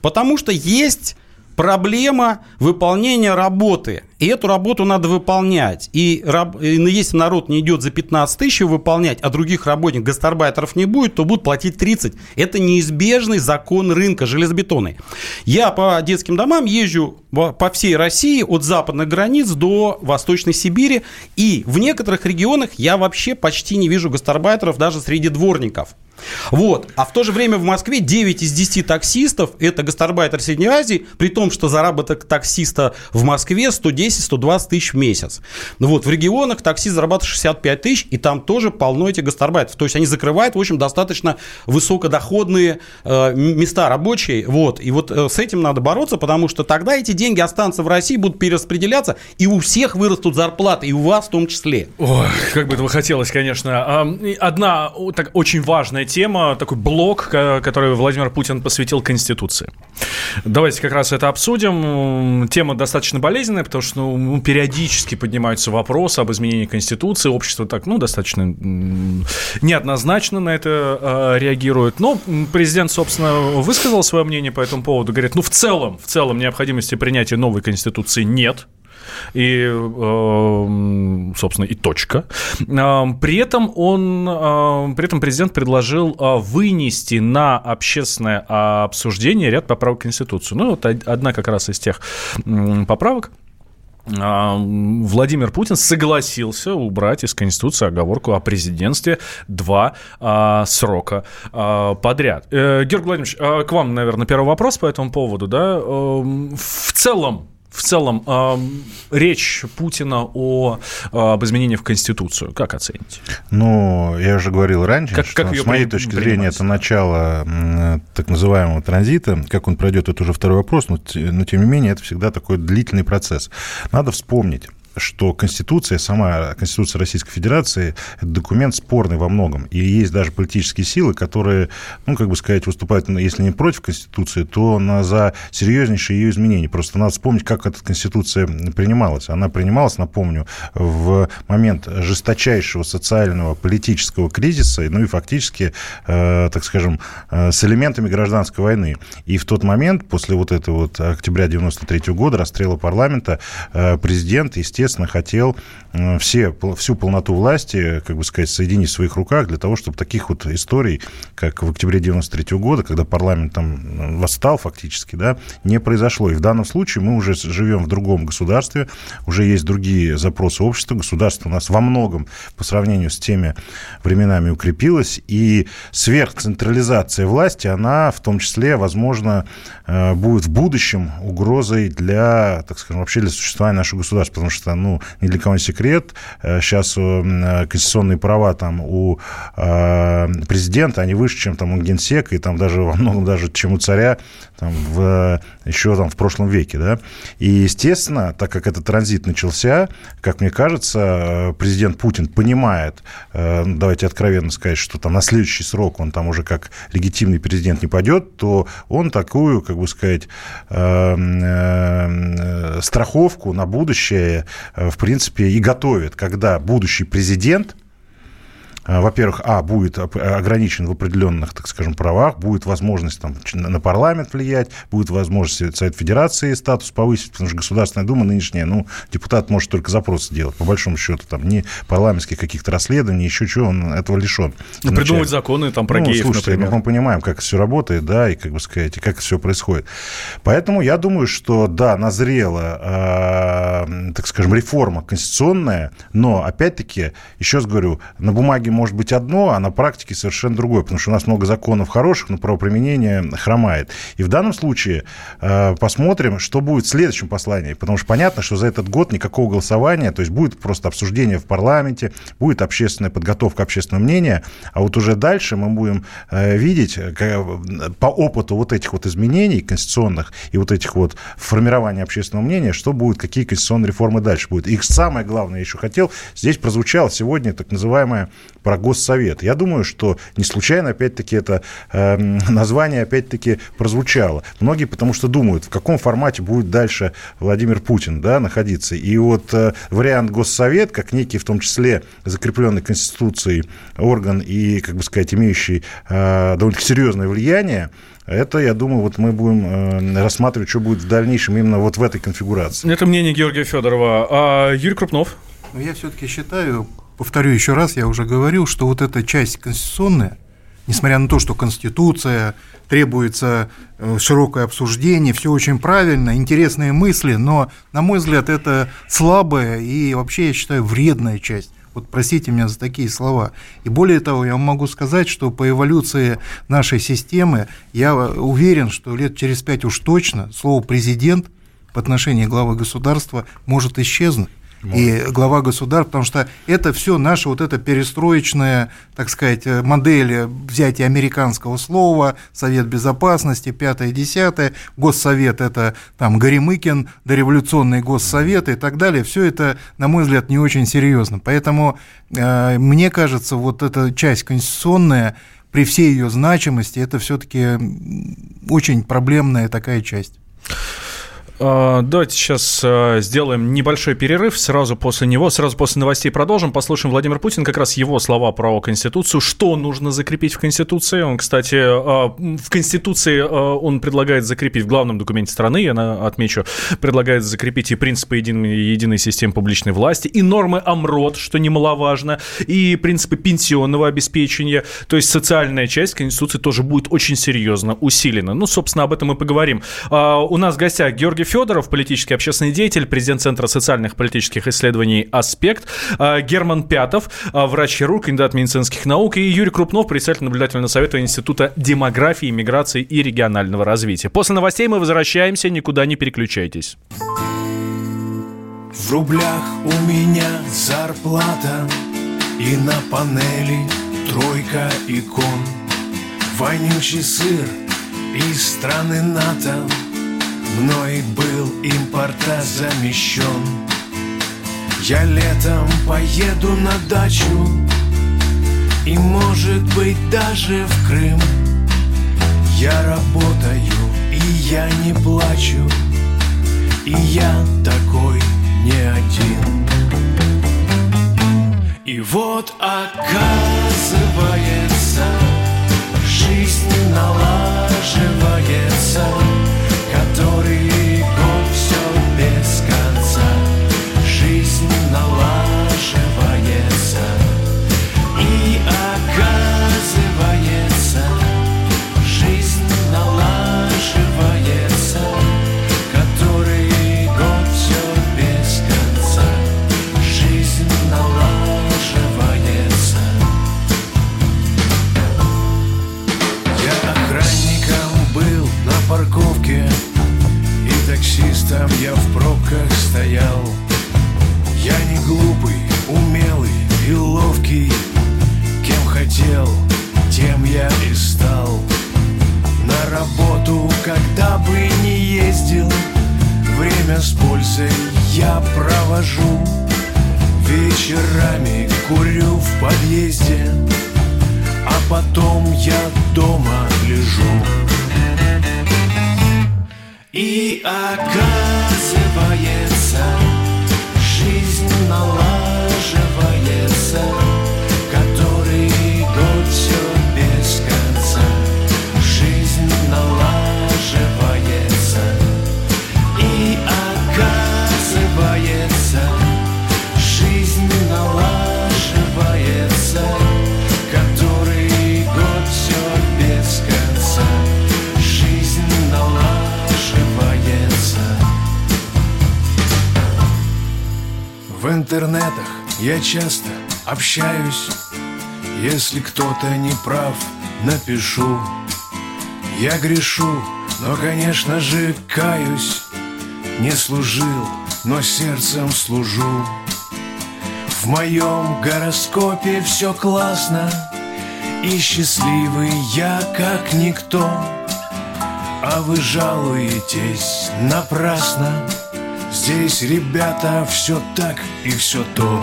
Потому что есть проблема выполнения работы. И эту работу надо выполнять. И, раб, и если народ не идет за 15 тысяч выполнять, а других работников, гастарбайтеров не будет, то будут платить 30. Это неизбежный закон рынка железобетонный. Я по детским домам езжу по всей России от западных границ до Восточной Сибири. И в некоторых регионах я вообще почти не вижу гастарбайтеров даже среди дворников. Вот. А в то же время в Москве 9 из 10 таксистов – это гастарбайтер Средней Азии, при том, что заработок таксиста в Москве 110-120 тысяч в месяц. Ну вот. В регионах таксист зарабатывает 65 тысяч, и там тоже полно этих гастарбайтеров. То есть они закрывают, в общем, достаточно высокодоходные э, места рабочие. Вот. И вот э, с этим надо бороться, потому что тогда эти деньги останутся в России, будут перераспределяться, и у всех вырастут зарплаты, и у вас в том числе. Ой, как бы этого хотелось, конечно. Одна так, очень важная тема, такой блок, который Владимир Путин посвятил Конституции. Давайте как раз это обсудим. Тема достаточно болезненная, потому что ну, периодически поднимаются вопросы об изменении Конституции. Общество так, ну, достаточно неоднозначно на это э, реагирует. Но президент, собственно, высказал свое мнение по этому поводу. Говорит, ну, в целом, в целом необходимости принятия новой Конституции нет и, эм, собственно, и точка. Эм, при этом он, эм, при этом президент предложил э, вынести на общественное обсуждение ряд поправок в Конституцию. Ну, вот одна как раз из тех поправок, Владимир Путин согласился убрать из Конституции оговорку о президентстве два а, срока а, подряд. Э, Георгий Владимирович, к вам, наверное, первый вопрос по этому поводу. Да? Э, в целом, в целом э, речь Путина о, об изменении в Конституцию, как оцените? Ну, я уже говорил раньше, как, что как с моей точки зрения это начало так называемого транзита. Как он пройдет, это уже второй вопрос, но, но тем не менее это всегда такой длительный процесс. Надо вспомнить, что Конституция, сама Конституция Российской Федерации, это документ спорный во многом. И есть даже политические силы, которые, ну, как бы сказать, выступают, если не против Конституции, то на, за серьезнейшие ее изменения. Просто надо вспомнить, как эта Конституция принималась. Она принималась, напомню, в момент жесточайшего социального, политического кризиса, ну и фактически, э, так скажем, э, с элементами гражданской войны. И в тот момент, после вот этого вот октября 93 года, расстрела парламента, э, президент, естественно, естественно, хотел э, все, всю полноту власти, как бы сказать, соединить в своих руках для того, чтобы таких вот историй, как в октябре 93 года, когда парламент там э, восстал фактически, да, не произошло. И в данном случае мы уже живем в другом государстве, уже есть другие запросы общества, государство у нас во многом по сравнению с теми временами укрепилось, и сверхцентрализация власти, она в том числе, возможно, э, будет в будущем угрозой для, так скажем, вообще для существования нашего государства, потому что ну, ни для кого не секрет. Сейчас э, э, конституционные права там у э, президента, они выше, чем там у генсека, и там даже во многом даже, чем у царя там, в, еще там в прошлом веке, да. И, естественно, так как этот транзит начался, как мне кажется, президент Путин понимает, ну, давайте откровенно сказать, что там на следующий срок он там уже как легитимный президент не пойдет, то он такую, как бы сказать, страховку на будущее Э, в принципе, и готовит, когда будущий президент Э, во-первых, а, будет ограничен в определенных, так скажем, правах, будет возможность там, на парламент влиять, будет возможность Совет Федерации статус повысить, потому что Государственная Дума нынешняя, ну, депутат может только запросы делать, по большому счету, там, не парламентских каких-то расследований, еще чего, он этого лишен. Ну, придумывать законы там про ну, геев, слушайте, например. мы понимаем, как все работает, да, и, как бы сказать, и как все происходит. Поэтому я думаю, что, да, назрела, э, так скажем, реформа конституционная, но, опять-таки, еще раз говорю, на бумаге может быть одно, а на практике совершенно другое, потому что у нас много законов хороших, но правоприменение хромает. И в данном случае э, посмотрим, что будет в следующем послании, потому что понятно, что за этот год никакого голосования, то есть будет просто обсуждение в парламенте, будет общественная подготовка общественного мнения, а вот уже дальше мы будем э, видеть как, по опыту вот этих вот изменений конституционных и вот этих вот формирования общественного мнения, что будет, какие конституционные реформы дальше будут. И самое главное, я еще хотел, здесь прозвучало сегодня так называемое про Госсовет. Я думаю, что не случайно, опять-таки, это э, название, опять-таки, прозвучало. Многие потому что думают, в каком формате будет дальше Владимир Путин да, находиться. И вот э, вариант Госсовет, как некий, в том числе, закрепленный Конституцией орган и, как бы сказать, имеющий э, довольно серьезное влияние, это, я думаю, вот мы будем э, рассматривать, что будет в дальнейшем именно вот в этой конфигурации. Это мнение Георгия Федорова. А Юрий Крупнов? Ну, я все-таки считаю, повторю еще раз, я уже говорил, что вот эта часть конституционная, несмотря на то, что Конституция требуется э, широкое обсуждение, все очень правильно, интересные мысли, но, на мой взгляд, это слабая и вообще, я считаю, вредная часть вот простите меня за такие слова. И более того, я могу сказать, что по эволюции нашей системы я уверен, что лет через пять уж точно слово «президент» по отношению к главы государства может исчезнуть и глава государства, потому что это все наша вот эта перестроечная, так сказать, э, модель взятия американского слова, Совет Безопасности, пятое, десятое, Госсовет – это там Горемыкин, дореволюционный Госсовет и так далее. Все это, на мой взгляд, не очень серьезно. Поэтому э, мне кажется, вот эта часть конституционная, при всей ее значимости, это все-таки очень проблемная такая часть. А, давайте сейчас а, сделаем небольшой перерыв. Сразу после него, сразу после новостей продолжим. Послушаем Владимир Путин, как раз его слова про Конституцию. Что нужно закрепить в Конституции? Он, кстати, а, в Конституции он предлагает закрепить в главном документе страны, я отмечу, предлагает закрепить и принципы единой, единой системы публичной власти, и нормы ОМРОД, что немаловажно, и принципы пенсионного обеспечения. То есть социальная часть Конституции тоже будет очень серьезно усилена. Ну, собственно, об этом мы поговорим. У нас в гостях Георгий Федоров, политический общественный деятель, президент Центра социальных политических исследований «Аспект», а, Герман Пятов, а, врач-хирург, кандидат медицинских наук, и Юрий Крупнов, председатель наблюдательного совета Института демографии, миграции и регионального развития. После новостей мы возвращаемся, никуда не переключайтесь. В рублях у меня зарплата И на панели тройка икон Вонючий сыр из страны НАТО Мной был импортозамещен Я летом поеду на дачу И, может быть, даже в Крым. Я работаю, и я не плачу И я такой не один. И вот оказывается Жизнь налаживается я часто общаюсь Если кто-то не прав, напишу. Я грешу, но, конечно же, каюсь. Не служил, но сердцем служу. В моем гороскопе все классно И счастливый я как никто. А вы жалуетесь напрасно. Здесь, ребята, все так и все то.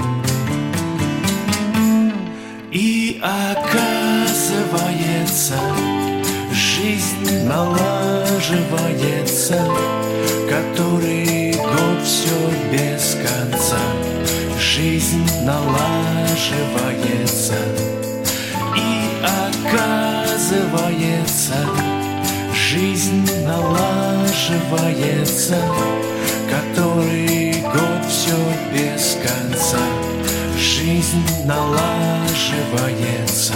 Оказывается, жизнь налаживается, который год все без конца. Жизнь налаживается, и оказывается, жизнь налаживается, который год все без конца. Жизнь налаживается.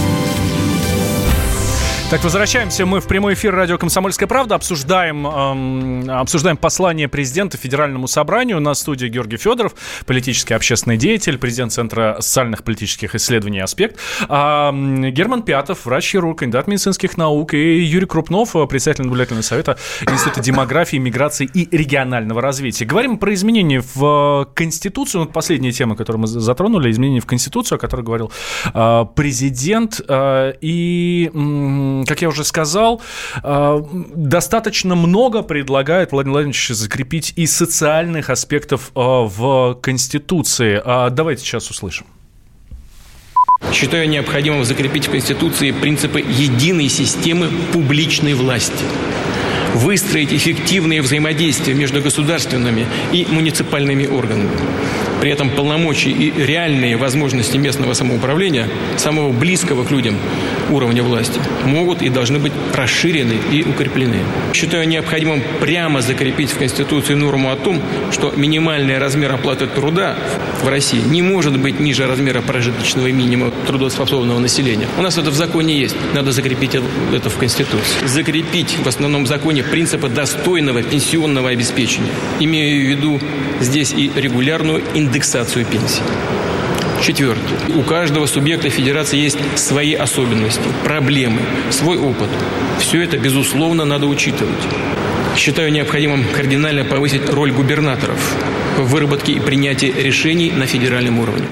Так, возвращаемся мы в прямой эфир радио «Комсомольская правда». Обсуждаем, эм, обсуждаем послание президента Федеральному собранию. На студии Георгий Федоров, политический общественный деятель, президент Центра социальных политических исследований «Аспект». А, Герман Пятов, врач-хирург, кандидат медицинских наук. И Юрий Крупнов, председатель наблюдательного совета Института демографии, миграции и регионального развития. Говорим про изменения в Конституцию. Вот последняя тема, которую мы затронули, изменения в Конституцию, о которой говорил э, президент. Э, и как я уже сказал, э, достаточно много предлагает Владимир Владимирович закрепить и социальных аспектов э, в Конституции. А давайте сейчас услышим. Считаю необходимым закрепить в Конституции принципы единой системы публичной власти выстроить эффективные взаимодействия между государственными и муниципальными органами. При этом полномочия и реальные возможности местного самоуправления, самого близкого к людям уровня власти, могут и должны быть расширены и укреплены. Считаю необходимым прямо закрепить в Конституции норму о том, что минимальный размер оплаты труда в России не может быть ниже размера прожиточного минимума трудоспособного населения. У нас это в законе есть. Надо закрепить это в Конституции. Закрепить в основном законе принципы достойного пенсионного обеспечения. Имею в виду здесь и регулярную индексацию пенсий. Четвертое. У каждого субъекта федерации есть свои особенности, проблемы, свой опыт. Все это, безусловно, надо учитывать. Считаю необходимым кардинально повысить роль губернаторов в выработке и принятии решений на федеральном уровне.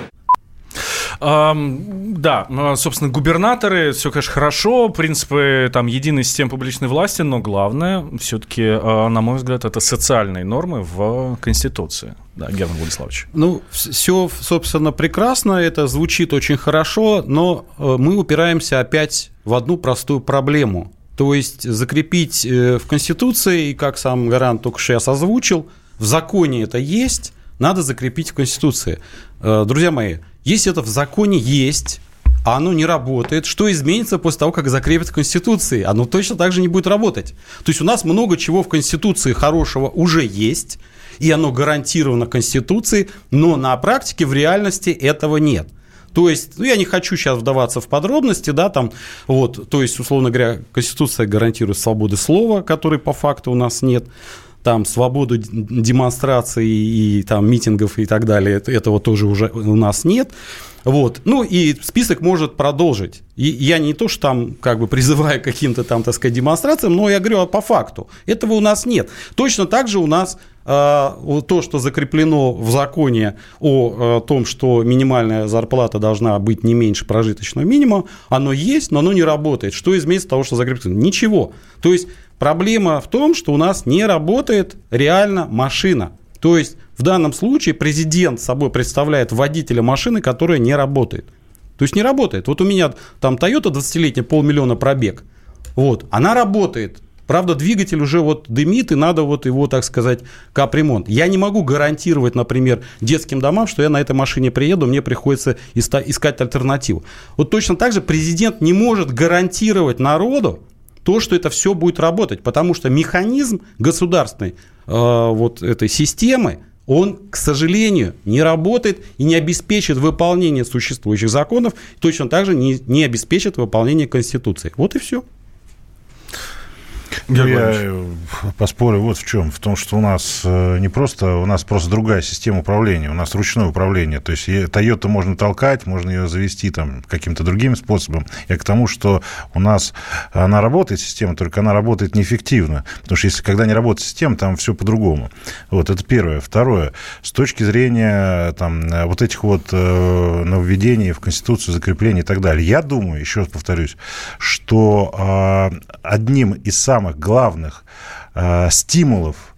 Да, собственно, губернаторы, все, конечно, хорошо, принципы там единой системы публичной власти, но главное, все-таки, на мой взгляд, это социальные нормы в Конституции. Да, Герман Владиславович. Ну, все, собственно, прекрасно, это звучит очень хорошо, но мы упираемся опять в одну простую проблему. То есть закрепить в Конституции, и как сам Гарант только что сейчас озвучил, в законе это есть, надо закрепить в Конституции. Друзья мои, если это в законе есть, а оно не работает, что изменится после того, как закрепят Конституции? Оно точно так же не будет работать. То есть у нас много чего в Конституции хорошего уже есть, и оно гарантировано Конституцией, но на практике в реальности этого нет. То есть, ну, я не хочу сейчас вдаваться в подробности, да, там, вот, то есть, условно говоря, Конституция гарантирует свободы слова, которой по факту у нас нет там свободу демонстраций и там митингов и так далее, этого тоже уже у нас нет. Вот. Ну и список может продолжить. И я не то, что там как бы призываю к каким-то там, так сказать, демонстрациям, но я говорю по факту. Этого у нас нет. Точно так же у нас э, то, что закреплено в законе о, о том, что минимальная зарплата должна быть не меньше прожиточного минимума, оно есть, но оно не работает. Что изменится того, что закреплено? Ничего. То есть Проблема в том, что у нас не работает реально машина. То есть в данном случае президент собой представляет водителя машины, которая не работает. То есть не работает. Вот у меня там Toyota 20-летняя, полмиллиона пробег. Вот, она работает. Правда, двигатель уже вот дымит, и надо вот его, так сказать, капремонт. Я не могу гарантировать, например, детским домам, что я на этой машине приеду, мне приходится искать альтернативу. Вот точно так же президент не может гарантировать народу, то, что это все будет работать, потому что механизм государственной э, вот этой системы, он, к сожалению, не работает и не обеспечит выполнение существующих законов, точно так же не, не обеспечит выполнение Конституции. Вот и все. Я э, поспорю вот в чем. В том, что у нас э, не просто, у нас просто другая система управления, у нас ручное управление. То есть Toyota можно толкать, можно ее завести там каким-то другим способом. Я к тому, что у нас она работает, система, только она работает неэффективно. Потому что если когда не работает система, там все по-другому. Вот, это первое. Второе. С точки зрения там, вот этих вот э, нововведений в Конституцию, закрепления и так далее, я думаю, еще раз повторюсь, что э, одним из самых главных э, стимулов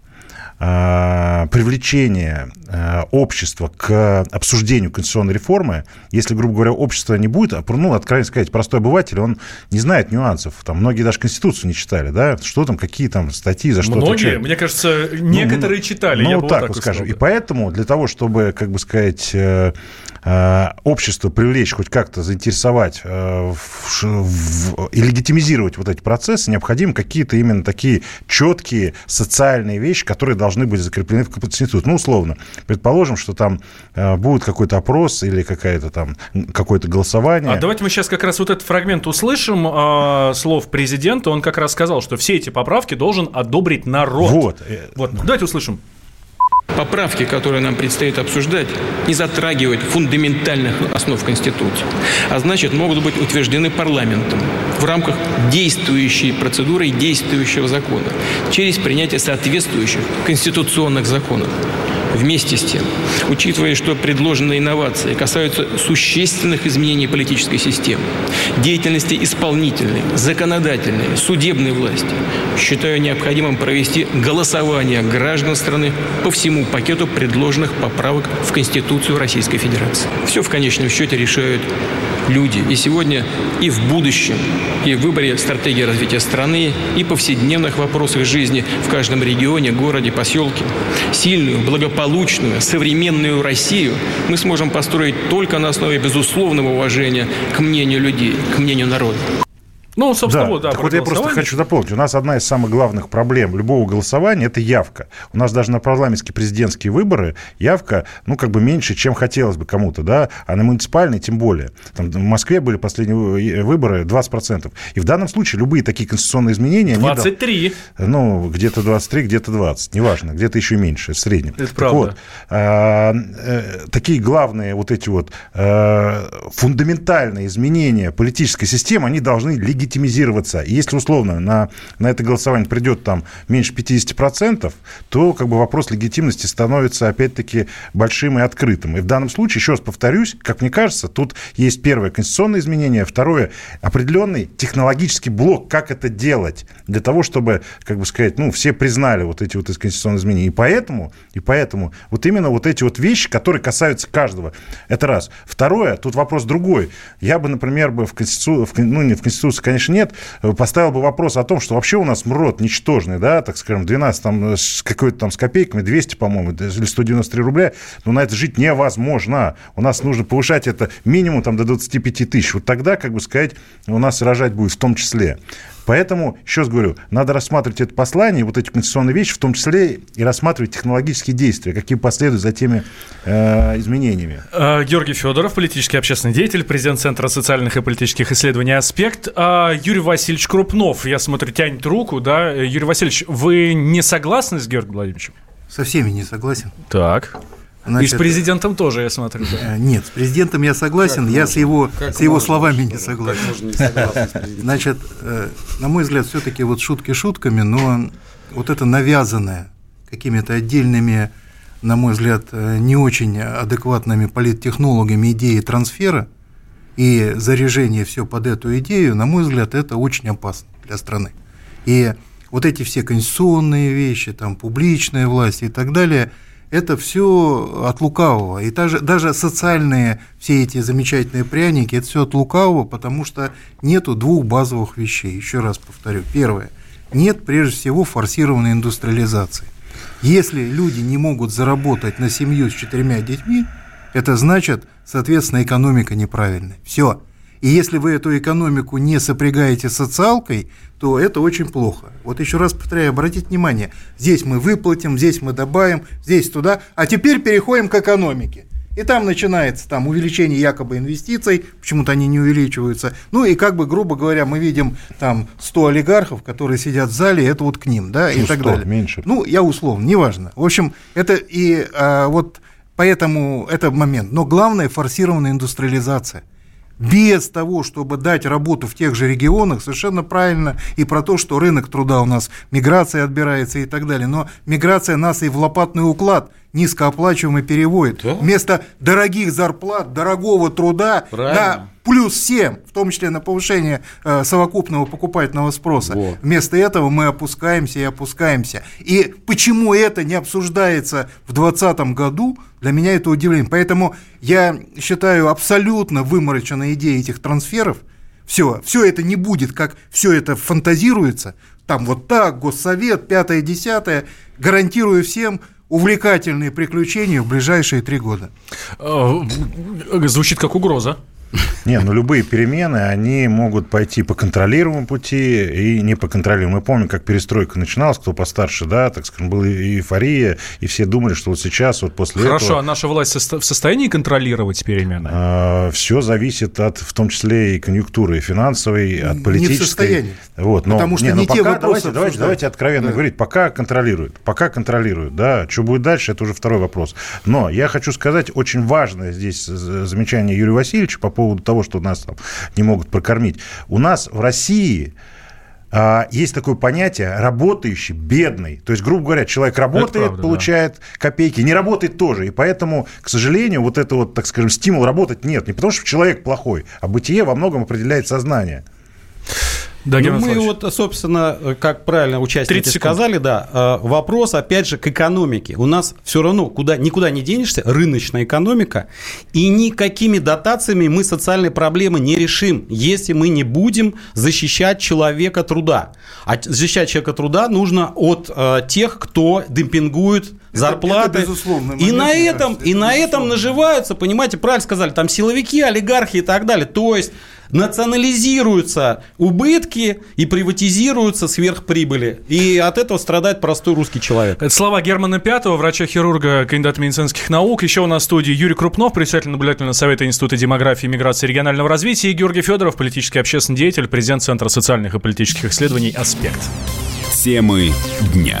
э, привлечения э, общества к обсуждению конституционной реформы, если, грубо говоря, общество не будет, а, ну, откровенно сказать, простой обыватель, он не знает нюансов. Там многие даже Конституцию не читали, да, что там, какие там статьи, за что Многие, отвечают. мне кажется, некоторые ну, читали. Ну, я вот так, так вот скажем. И поэтому для того, чтобы, как бы сказать, общество привлечь, хоть как-то заинтересовать в, в, и легитимизировать вот эти процессы, необходимы какие-то именно такие четкие социальные вещи, которые должны быть закреплены в Конституции. Ну, условно, предположим, что там будет какой-то опрос или какая-то там какое-то голосование. А давайте мы сейчас как раз вот этот фрагмент услышим э, слов президента. Он как раз сказал, что все эти поправки должен одобрить народ. Вот. вот. Давайте услышим. Поправки, которые нам предстоит обсуждать, не затрагивают фундаментальных основ Конституции, а значит, могут быть утверждены парламентом в рамках действующей процедуры и действующего закона через принятие соответствующих конституционных законов. Вместе с тем, учитывая, что предложенные инновации касаются существенных изменений политической системы, деятельности исполнительной, законодательной, судебной власти, считаю необходимым провести голосование граждан страны по всему пакету предложенных поправок в Конституцию Российской Федерации. Все в конечном счете решают люди. И сегодня, и в будущем, и в выборе стратегии развития страны, и повседневных вопросах жизни в каждом регионе, городе, поселке. Сильную, благополучную, современную Россию мы сможем построить только на основе безусловного уважения к мнению людей, к мнению народа. Ну, собственно, да. вот, да. Так вот я просто хочу дополнить. У нас одна из самых главных проблем любого голосования – это явка. У нас даже на парламентские президентские выборы явка, ну, как бы меньше, чем хотелось бы кому-то, да, а на муниципальные тем более. Там в Москве были последние выборы 20%. И в данном случае любые такие конституционные изменения… 23. Они, ну, где-то 23, где-то 20, неважно, где-то еще меньше, в среднем. Это так правда. Вот, а, э, такие главные вот эти вот а, фундаментальные изменения политической системы, они должны легитимировать легитимизироваться. И если условно на, на это голосование придет там меньше 50%, то как бы вопрос легитимности становится опять-таки большим и открытым. И в данном случае, еще раз повторюсь, как мне кажется, тут есть первое конституционное изменение, второе определенный технологический блок, как это делать, для того, чтобы, как бы сказать, ну, все признали вот эти вот конституционные изменения. И поэтому, и поэтому вот именно вот эти вот вещи, которые касаются каждого, это раз. Второе, тут вопрос другой. Я бы, например, бы в Конституции, ну, не в Конституции, конечно, нет, поставил бы вопрос о том, что вообще у нас МРОД ничтожный, да, так скажем, 12 там с какой-то там с копейками, 200, по-моему, или 193 рубля, но на это жить невозможно. У нас нужно повышать это минимум там до 25 тысяч. Вот тогда, как бы сказать, у нас рожать будет в том числе. Поэтому, еще раз говорю, надо рассматривать это послание, вот эти конституционные вещи, в том числе и рассматривать технологические действия, какие последуют за теми э, изменениями. Э, Георгий Федоров, политический общественный деятель, президент Центра социальных и политических исследований «Аспект». А Юрий Васильевич Крупнов, я смотрю, тянет руку, да. Юрий Васильевич, вы не согласны с Георгием Владимировичем? Со всеми не согласен. Так. Значит, и с президентом тоже, я смотрю. Да. Э, нет, с президентом я согласен, как я можно? с его, с его словами не согласен. Не Значит, э, на мой взгляд, все-таки вот шутки шутками, но вот это навязанное какими-то отдельными, на мой взгляд, э, не очень адекватными политтехнологами идеи трансфера и заряжение все под эту идею, на мой взгляд, это очень опасно для страны. И вот эти все конституционные вещи, там, публичная власть и так далее – это все от лукавого. И даже, даже социальные все эти замечательные пряники, это все от лукавого, потому что нету двух базовых вещей. Еще раз повторю. Первое. Нет, прежде всего, форсированной индустриализации. Если люди не могут заработать на семью с четырьмя детьми, это значит, соответственно, экономика неправильная. Все. И если вы эту экономику не сопрягаете с социалкой, то это очень плохо. Вот еще раз повторяю, обратите внимание, здесь мы выплатим, здесь мы добавим, здесь туда, а теперь переходим к экономике. И там начинается там, увеличение якобы инвестиций, почему-то они не увеличиваются. Ну и как бы, грубо говоря, мы видим там 100 олигархов, которые сидят в зале, это вот к ним, да, и Ну, так 100, далее. меньше. Ну, я условно, неважно. В общем, это и а, вот поэтому это момент. Но главное форсированная индустриализация. Без того, чтобы дать работу в тех же регионах, совершенно правильно, и про то, что рынок труда у нас, миграция отбирается и так далее. Но миграция нас и в лопатный уклад низкооплачиваемый переводит. Вместо дорогих зарплат, дорогого труда Правильно. Плюс 7, в том числе на повышение э, совокупного покупательного спроса. Вот. Вместо этого мы опускаемся и опускаемся. И почему это не обсуждается в 2020 году, для меня это удивление. Поэтому я считаю абсолютно вымороченной идеей этих трансферов. Все, все это не будет, как все это фантазируется. Там вот так, госсовет, пятое, десятое. Гарантирую всем увлекательные приключения в ближайшие три года. Э, Звучит как угроза. Не, ну любые перемены, они могут пойти по контролируемому пути и не по контролируемому. Мы помним, как перестройка начиналась, кто постарше, да, так скажем, была эйфория, и все думали, что вот сейчас, вот после Хорошо, этого... а наша власть в состоянии контролировать перемены? все зависит от, в том числе и конъюнктуры, и финансовой, от политической. состоянии. Вот, но, Потому что ну не те пока, вопросы давайте, давайте, давайте откровенно Да. говорить, пока контролируют, пока контролируют, да, что будет дальше, это уже второй вопрос. Но я хочу сказать очень важное здесь замечание Юрия Васильевича по поводу того, что нас там не могут прокормить. У нас в России а, есть такое понятие работающий, бедный. То есть, грубо говоря, человек работает, правда, да. получает копейки, не работает тоже. И поэтому, к сожалению, вот это вот, так скажем, стимул работать нет. Не потому, что человек плохой, а бытие во многом определяет сознание. Да, Ну, мы вот, собственно, как правильно участники 30 секунд. сказали, да, э, вопрос, опять же, к экономике. У нас все равно куда, никуда не денешься, рыночная экономика, и никакими дотациями мы социальные проблемы не решим, если мы не будем защищать человека труда. А защищать человека труда нужно от э, тех, кто демпингует зарплаты. это безусловный и момент, на этом, кажется, и это на этом безусловно. наживаются, понимаете, правильно сказали, там силовики, олигархи и так далее. То есть национализируются убытки и приватизируются сверхприбыли. И от этого страдает простой русский человек. Это слова Германа Пятого, врача-хирурга, кандидата медицинских наук. Еще у нас в студии Юрий Крупнов, председатель наблюдательного совета Института демографии, миграции и регионального развития, и Георгий Федоров, политический общественный деятель, президент Центра социальных и политических исследований «Аспект». Темы дня.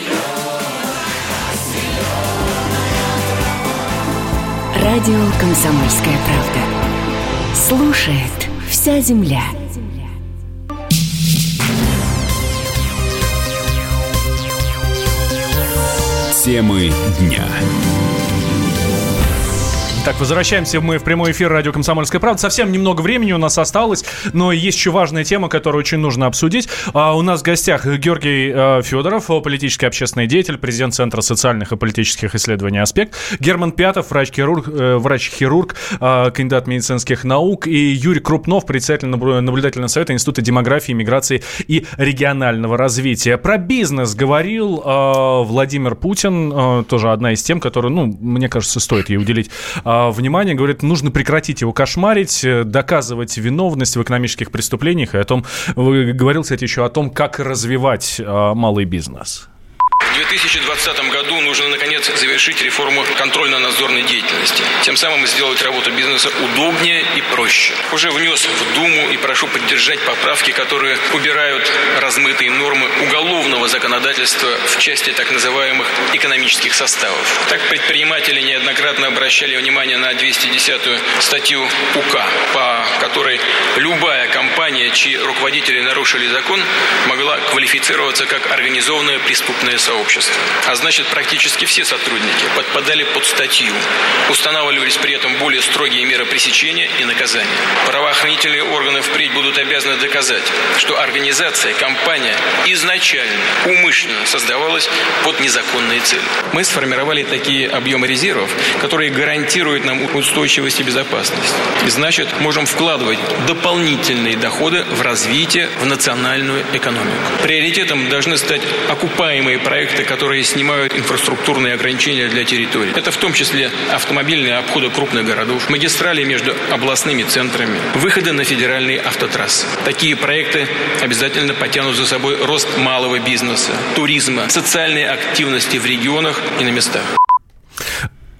Радио «Комсомольская правда». Слушает вся земля. Темы дня. Так, возвращаемся мы в прямой эфир радио «Комсомольская правда». Совсем немного времени у нас осталось, но есть еще важная тема, которую очень нужно обсудить. А, у нас в гостях Георгий э, Федоров, политический общественный деятель, президент Центра социальных и политических исследований «Аспект», Герман Пятов, врач-хирург, э, врач-хирург э, кандидат медицинских наук, и Юрий Крупнов, председатель наблю- наблюдательного совета Института демографии, миграции и регионального развития. Про бизнес говорил э, Владимир Путин, тоже одна из тем, которую, ну, мне кажется, стоит ей уделить внимание. Говорит, нужно прекратить его кошмарить, э, доказывать виновность в экономических преступлениях и о том, говорил, кстати, еще о том, как развивать э, малый бизнес. В 2020 году нужно, наконец, завершить реформу контрольно-надзорной деятельности. Тем самым сделать работу бизнеса удобнее и проще. Уже внес в Думу и прошу поддержать поправки, которые убирают размытые нормы уголовного законодательства в части так называемых экономических составов. Так предприниматели неоднократно обращали внимание на 210-ю статью УК, по которой любая компания, чьи руководители нарушили закон, могла квалифицироваться как организованное преступное сообщество. А значит, практически все сотрудники подпадали под статью. Устанавливались при этом более строгие меры пресечения и наказания. Правоохранительные органы впредь будут обязаны доказать, что организация, компания изначально, умышленно создавалась под незаконные цели. Мы сформировали такие объемы резервов, которые гарантируют нам устойчивость и безопасность. И значит, можем вкладывать дополнительные доходы в развитие, в национальную экономику. Приоритетом должны стать окупаемые проекты, которые снимают инфраструктурные ограничения для территорий. Это в том числе автомобильные обходы крупных городов, магистрали между областными центрами, выходы на федеральные автотрассы. Такие проекты обязательно потянут за собой рост малого бизнеса, туризма, социальной активности в регионах и на местах.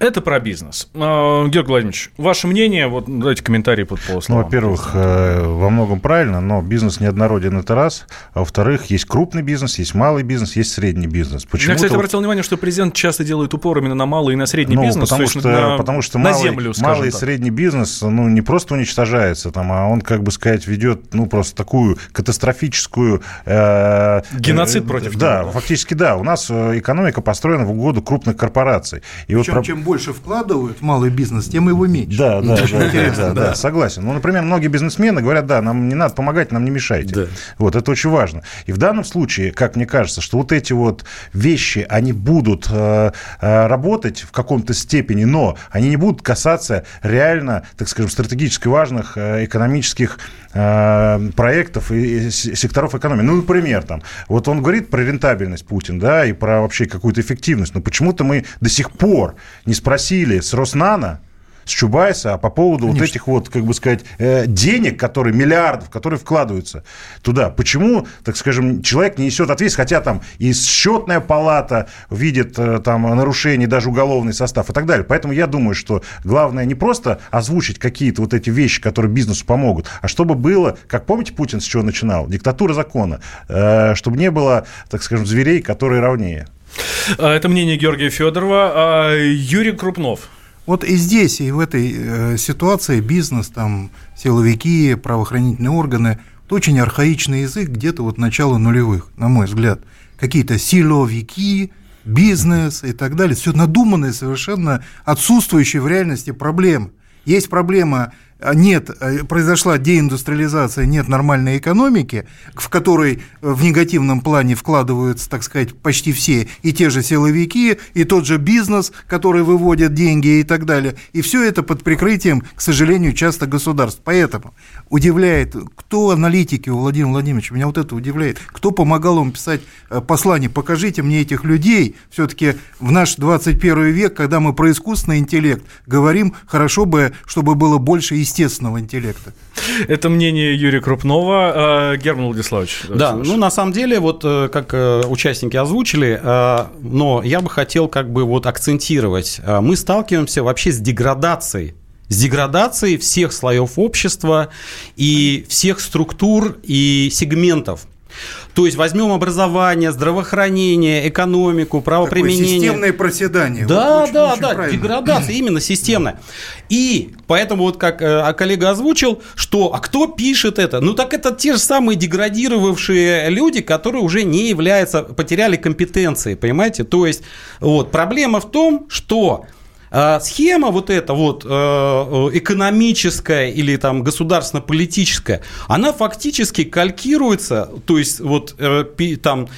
Это про бизнес. А, Георгий Владимирович, ваше мнение, вот дайте комментарии под по Ну, во-первых, э, во многом правильно, но бизнес неоднороден, это раз. А во-вторых, есть крупный бизнес, есть малый бизнес, есть средний бизнес. Почему Я, кстати, обратил внимание, что президент часто делает упор именно на малый и на средний ну, бизнес. Потому что, на, потому что на землю, малый и средний бизнес ну, не просто уничтожается, там, а он, как бы сказать, ведет ну, просто такую катастрофическую... Э, Геноцид э, против Да, него. фактически да. У нас э, экономика построена в угоду крупных корпораций. И Причем, вот, чем больше вкладывают в малый бизнес, тем его меньше. Да, да, да, да, да, согласен. Ну, например, многие бизнесмены говорят, да, нам не надо помогать, нам не мешайте. Да. Вот, это очень важно. И в данном случае, как мне кажется, что вот эти вот вещи, они будут э, э, работать в каком-то степени, но они не будут касаться реально, так скажем, стратегически важных э, экономических э, проектов и секторов экономики. Ну, например, там, вот он говорит про рентабельность Путин, да, и про вообще какую-то эффективность, но почему-то мы до сих пор не спросили с Роснана, с Чубайса по поводу Конечно. вот этих вот, как бы сказать, э, денег, которые, миллиардов, которые вкладываются туда. Почему, так скажем, человек не несет ответственность, хотя там и счетная палата видит э, там нарушение, даже уголовный состав и так далее. Поэтому я думаю, что главное не просто озвучить какие-то вот эти вещи, которые бизнесу помогут, а чтобы было, как помните, Путин с чего начинал? Диктатура закона. Э, чтобы не было, так скажем, зверей, которые равнее. А, это мнение Георгия Федорова. А, Юрий Крупнов. Вот и здесь, и в этой э, ситуации бизнес, там, силовики, правоохранительные органы, это очень архаичный язык где-то вот начала нулевых, на мой взгляд. Какие-то силовики, бизнес и так далее. Все надуманные, совершенно отсутствующие в реальности проблемы. Есть проблема нет, э, произошла деиндустриализация, нет нормальной экономики, в которой э, в негативном плане вкладываются, так сказать, почти все, и те же силовики, и тот же бизнес, который выводит деньги и так далее. И все это под прикрытием, к сожалению, часто государств. Поэтому удивляет, кто аналитики у Владимира Владимировича, меня вот это удивляет, кто помогал ему писать э, послание, покажите мне этих людей, все-таки в наш 21 век, когда мы про искусственный интеллект говорим, хорошо бы, чтобы было больше естественного естественного интеллекта. Это мнение Юрия Крупнова. Герман Владиславович. Да, ну на самом деле, вот э, как э, участники озвучили, э, но я бы хотел как бы вот акцентировать. Мы сталкиваемся вообще с деградацией с деградацией всех слоев общества и всех структур и сегментов. То есть возьмем образование, здравоохранение, экономику, правоприменение. Такое системное проседание. Да, вот очень, да, очень да, правильно. деградация именно системная. И поэтому вот как э, а коллега озвучил, что а кто пишет это? Ну так это те же самые деградировавшие люди, которые уже не являются, потеряли компетенции, понимаете? То есть вот проблема в том, что схема вот эта вот э, э, экономическая или там государственно-политическая, она фактически калькируется, то есть вот э, там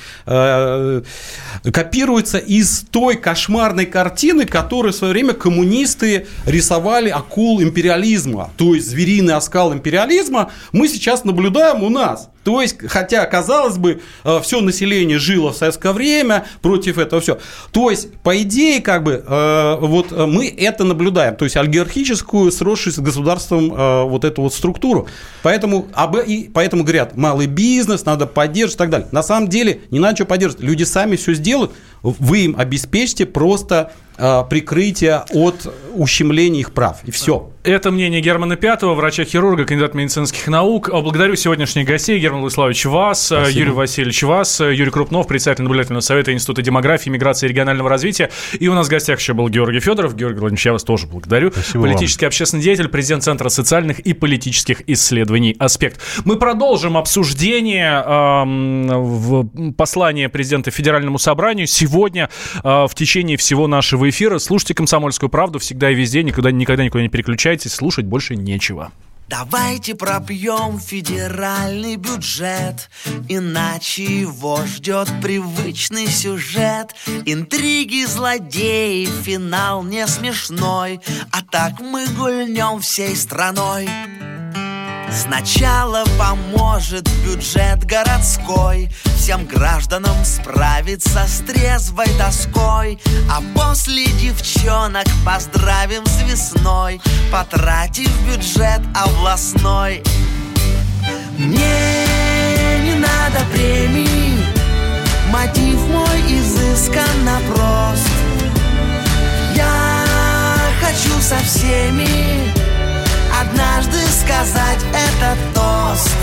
копируется из той кошмарной картины, которую в свое время коммунисты рисовали акул империализма, то есть звериный оскал империализма мы сейчас наблюдаем у нас. То есть, хотя, казалось бы, э, все население жило в советское время, против этого все. То есть, по идее, как бы, э, вот э, мы это наблюдаем, то есть, олигархическую, сросшуюся с государством вот эту вот структуру. Поэтому, об, и, поэтому говорят, малый бизнес, надо поддерживать и так далее. На самом деле, не надо что поддерживать. Люди сами все сделают, вы им обеспечьте просто прикрытие от ущемления их прав, и все. Это мнение Германа Пятого, врача-хирурга, кандидата медицинских наук. Благодарю сегодняшних гостей. Герман Владиславович вас, Спасибо. Юрий Васильевич вас, Юрий Крупнов, председатель наблюдательного совета Института демографии, миграции и регионального развития. И у нас в гостях еще был Георгий Федоров. Георгий Владимирович, я вас тоже благодарю. Спасибо Политический вам. общественный деятель, президент Центра социальных и политических исследований «Аспект». Мы продолжим обсуждение э, в послания президента Федеральному собранию сегодня э, в течение всего нашего эфира. Слушайте «Комсомольскую правду» всегда и везде, никогда, никогда никуда не переключайтесь переключайтесь, слушать больше нечего. Давайте пропьем федеральный бюджет, Иначе его ждет привычный сюжет Интриги, злодеи, финал не смешной А так мы гульнем всей страной Сначала поможет бюджет городской Всем гражданам справиться с трезвой тоской. А после девчонок поздравим с весной Потратив бюджет областной. Мне не надо премии Мотив мой изысканно прост Я хочу со всеми однажды сказать этот тост.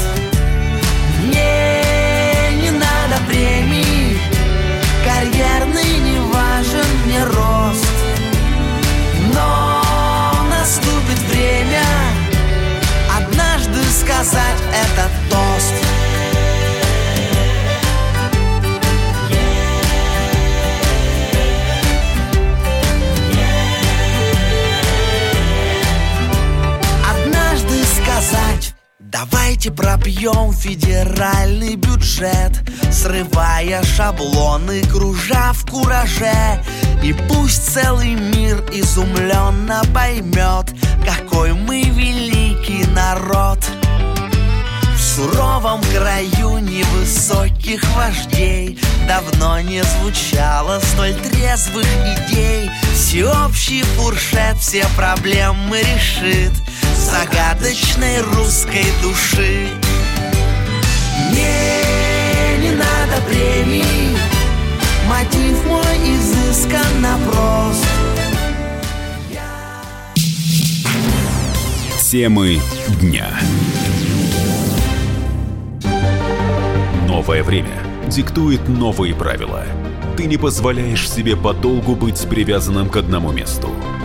Мне не надо премий Карьерный не важен мне рост. Но наступит время Однажды сказать этот тост Давайте пропьем федеральный бюджет Срывая шаблоны, кружа в кураже. И пусть целый мир изумленно поймет Какой мы великий народ. В суровом краю невысоких вождей Давно не звучало столь трезвых идей. Всеобщий фуршет все проблемы решит загадочной русской души. Мне не надо премий, мотив мой изысканно прост. Темы дня. Новое время диктует новые правила. Ты не позволяешь себе подолгу быть привязанным к одному месту –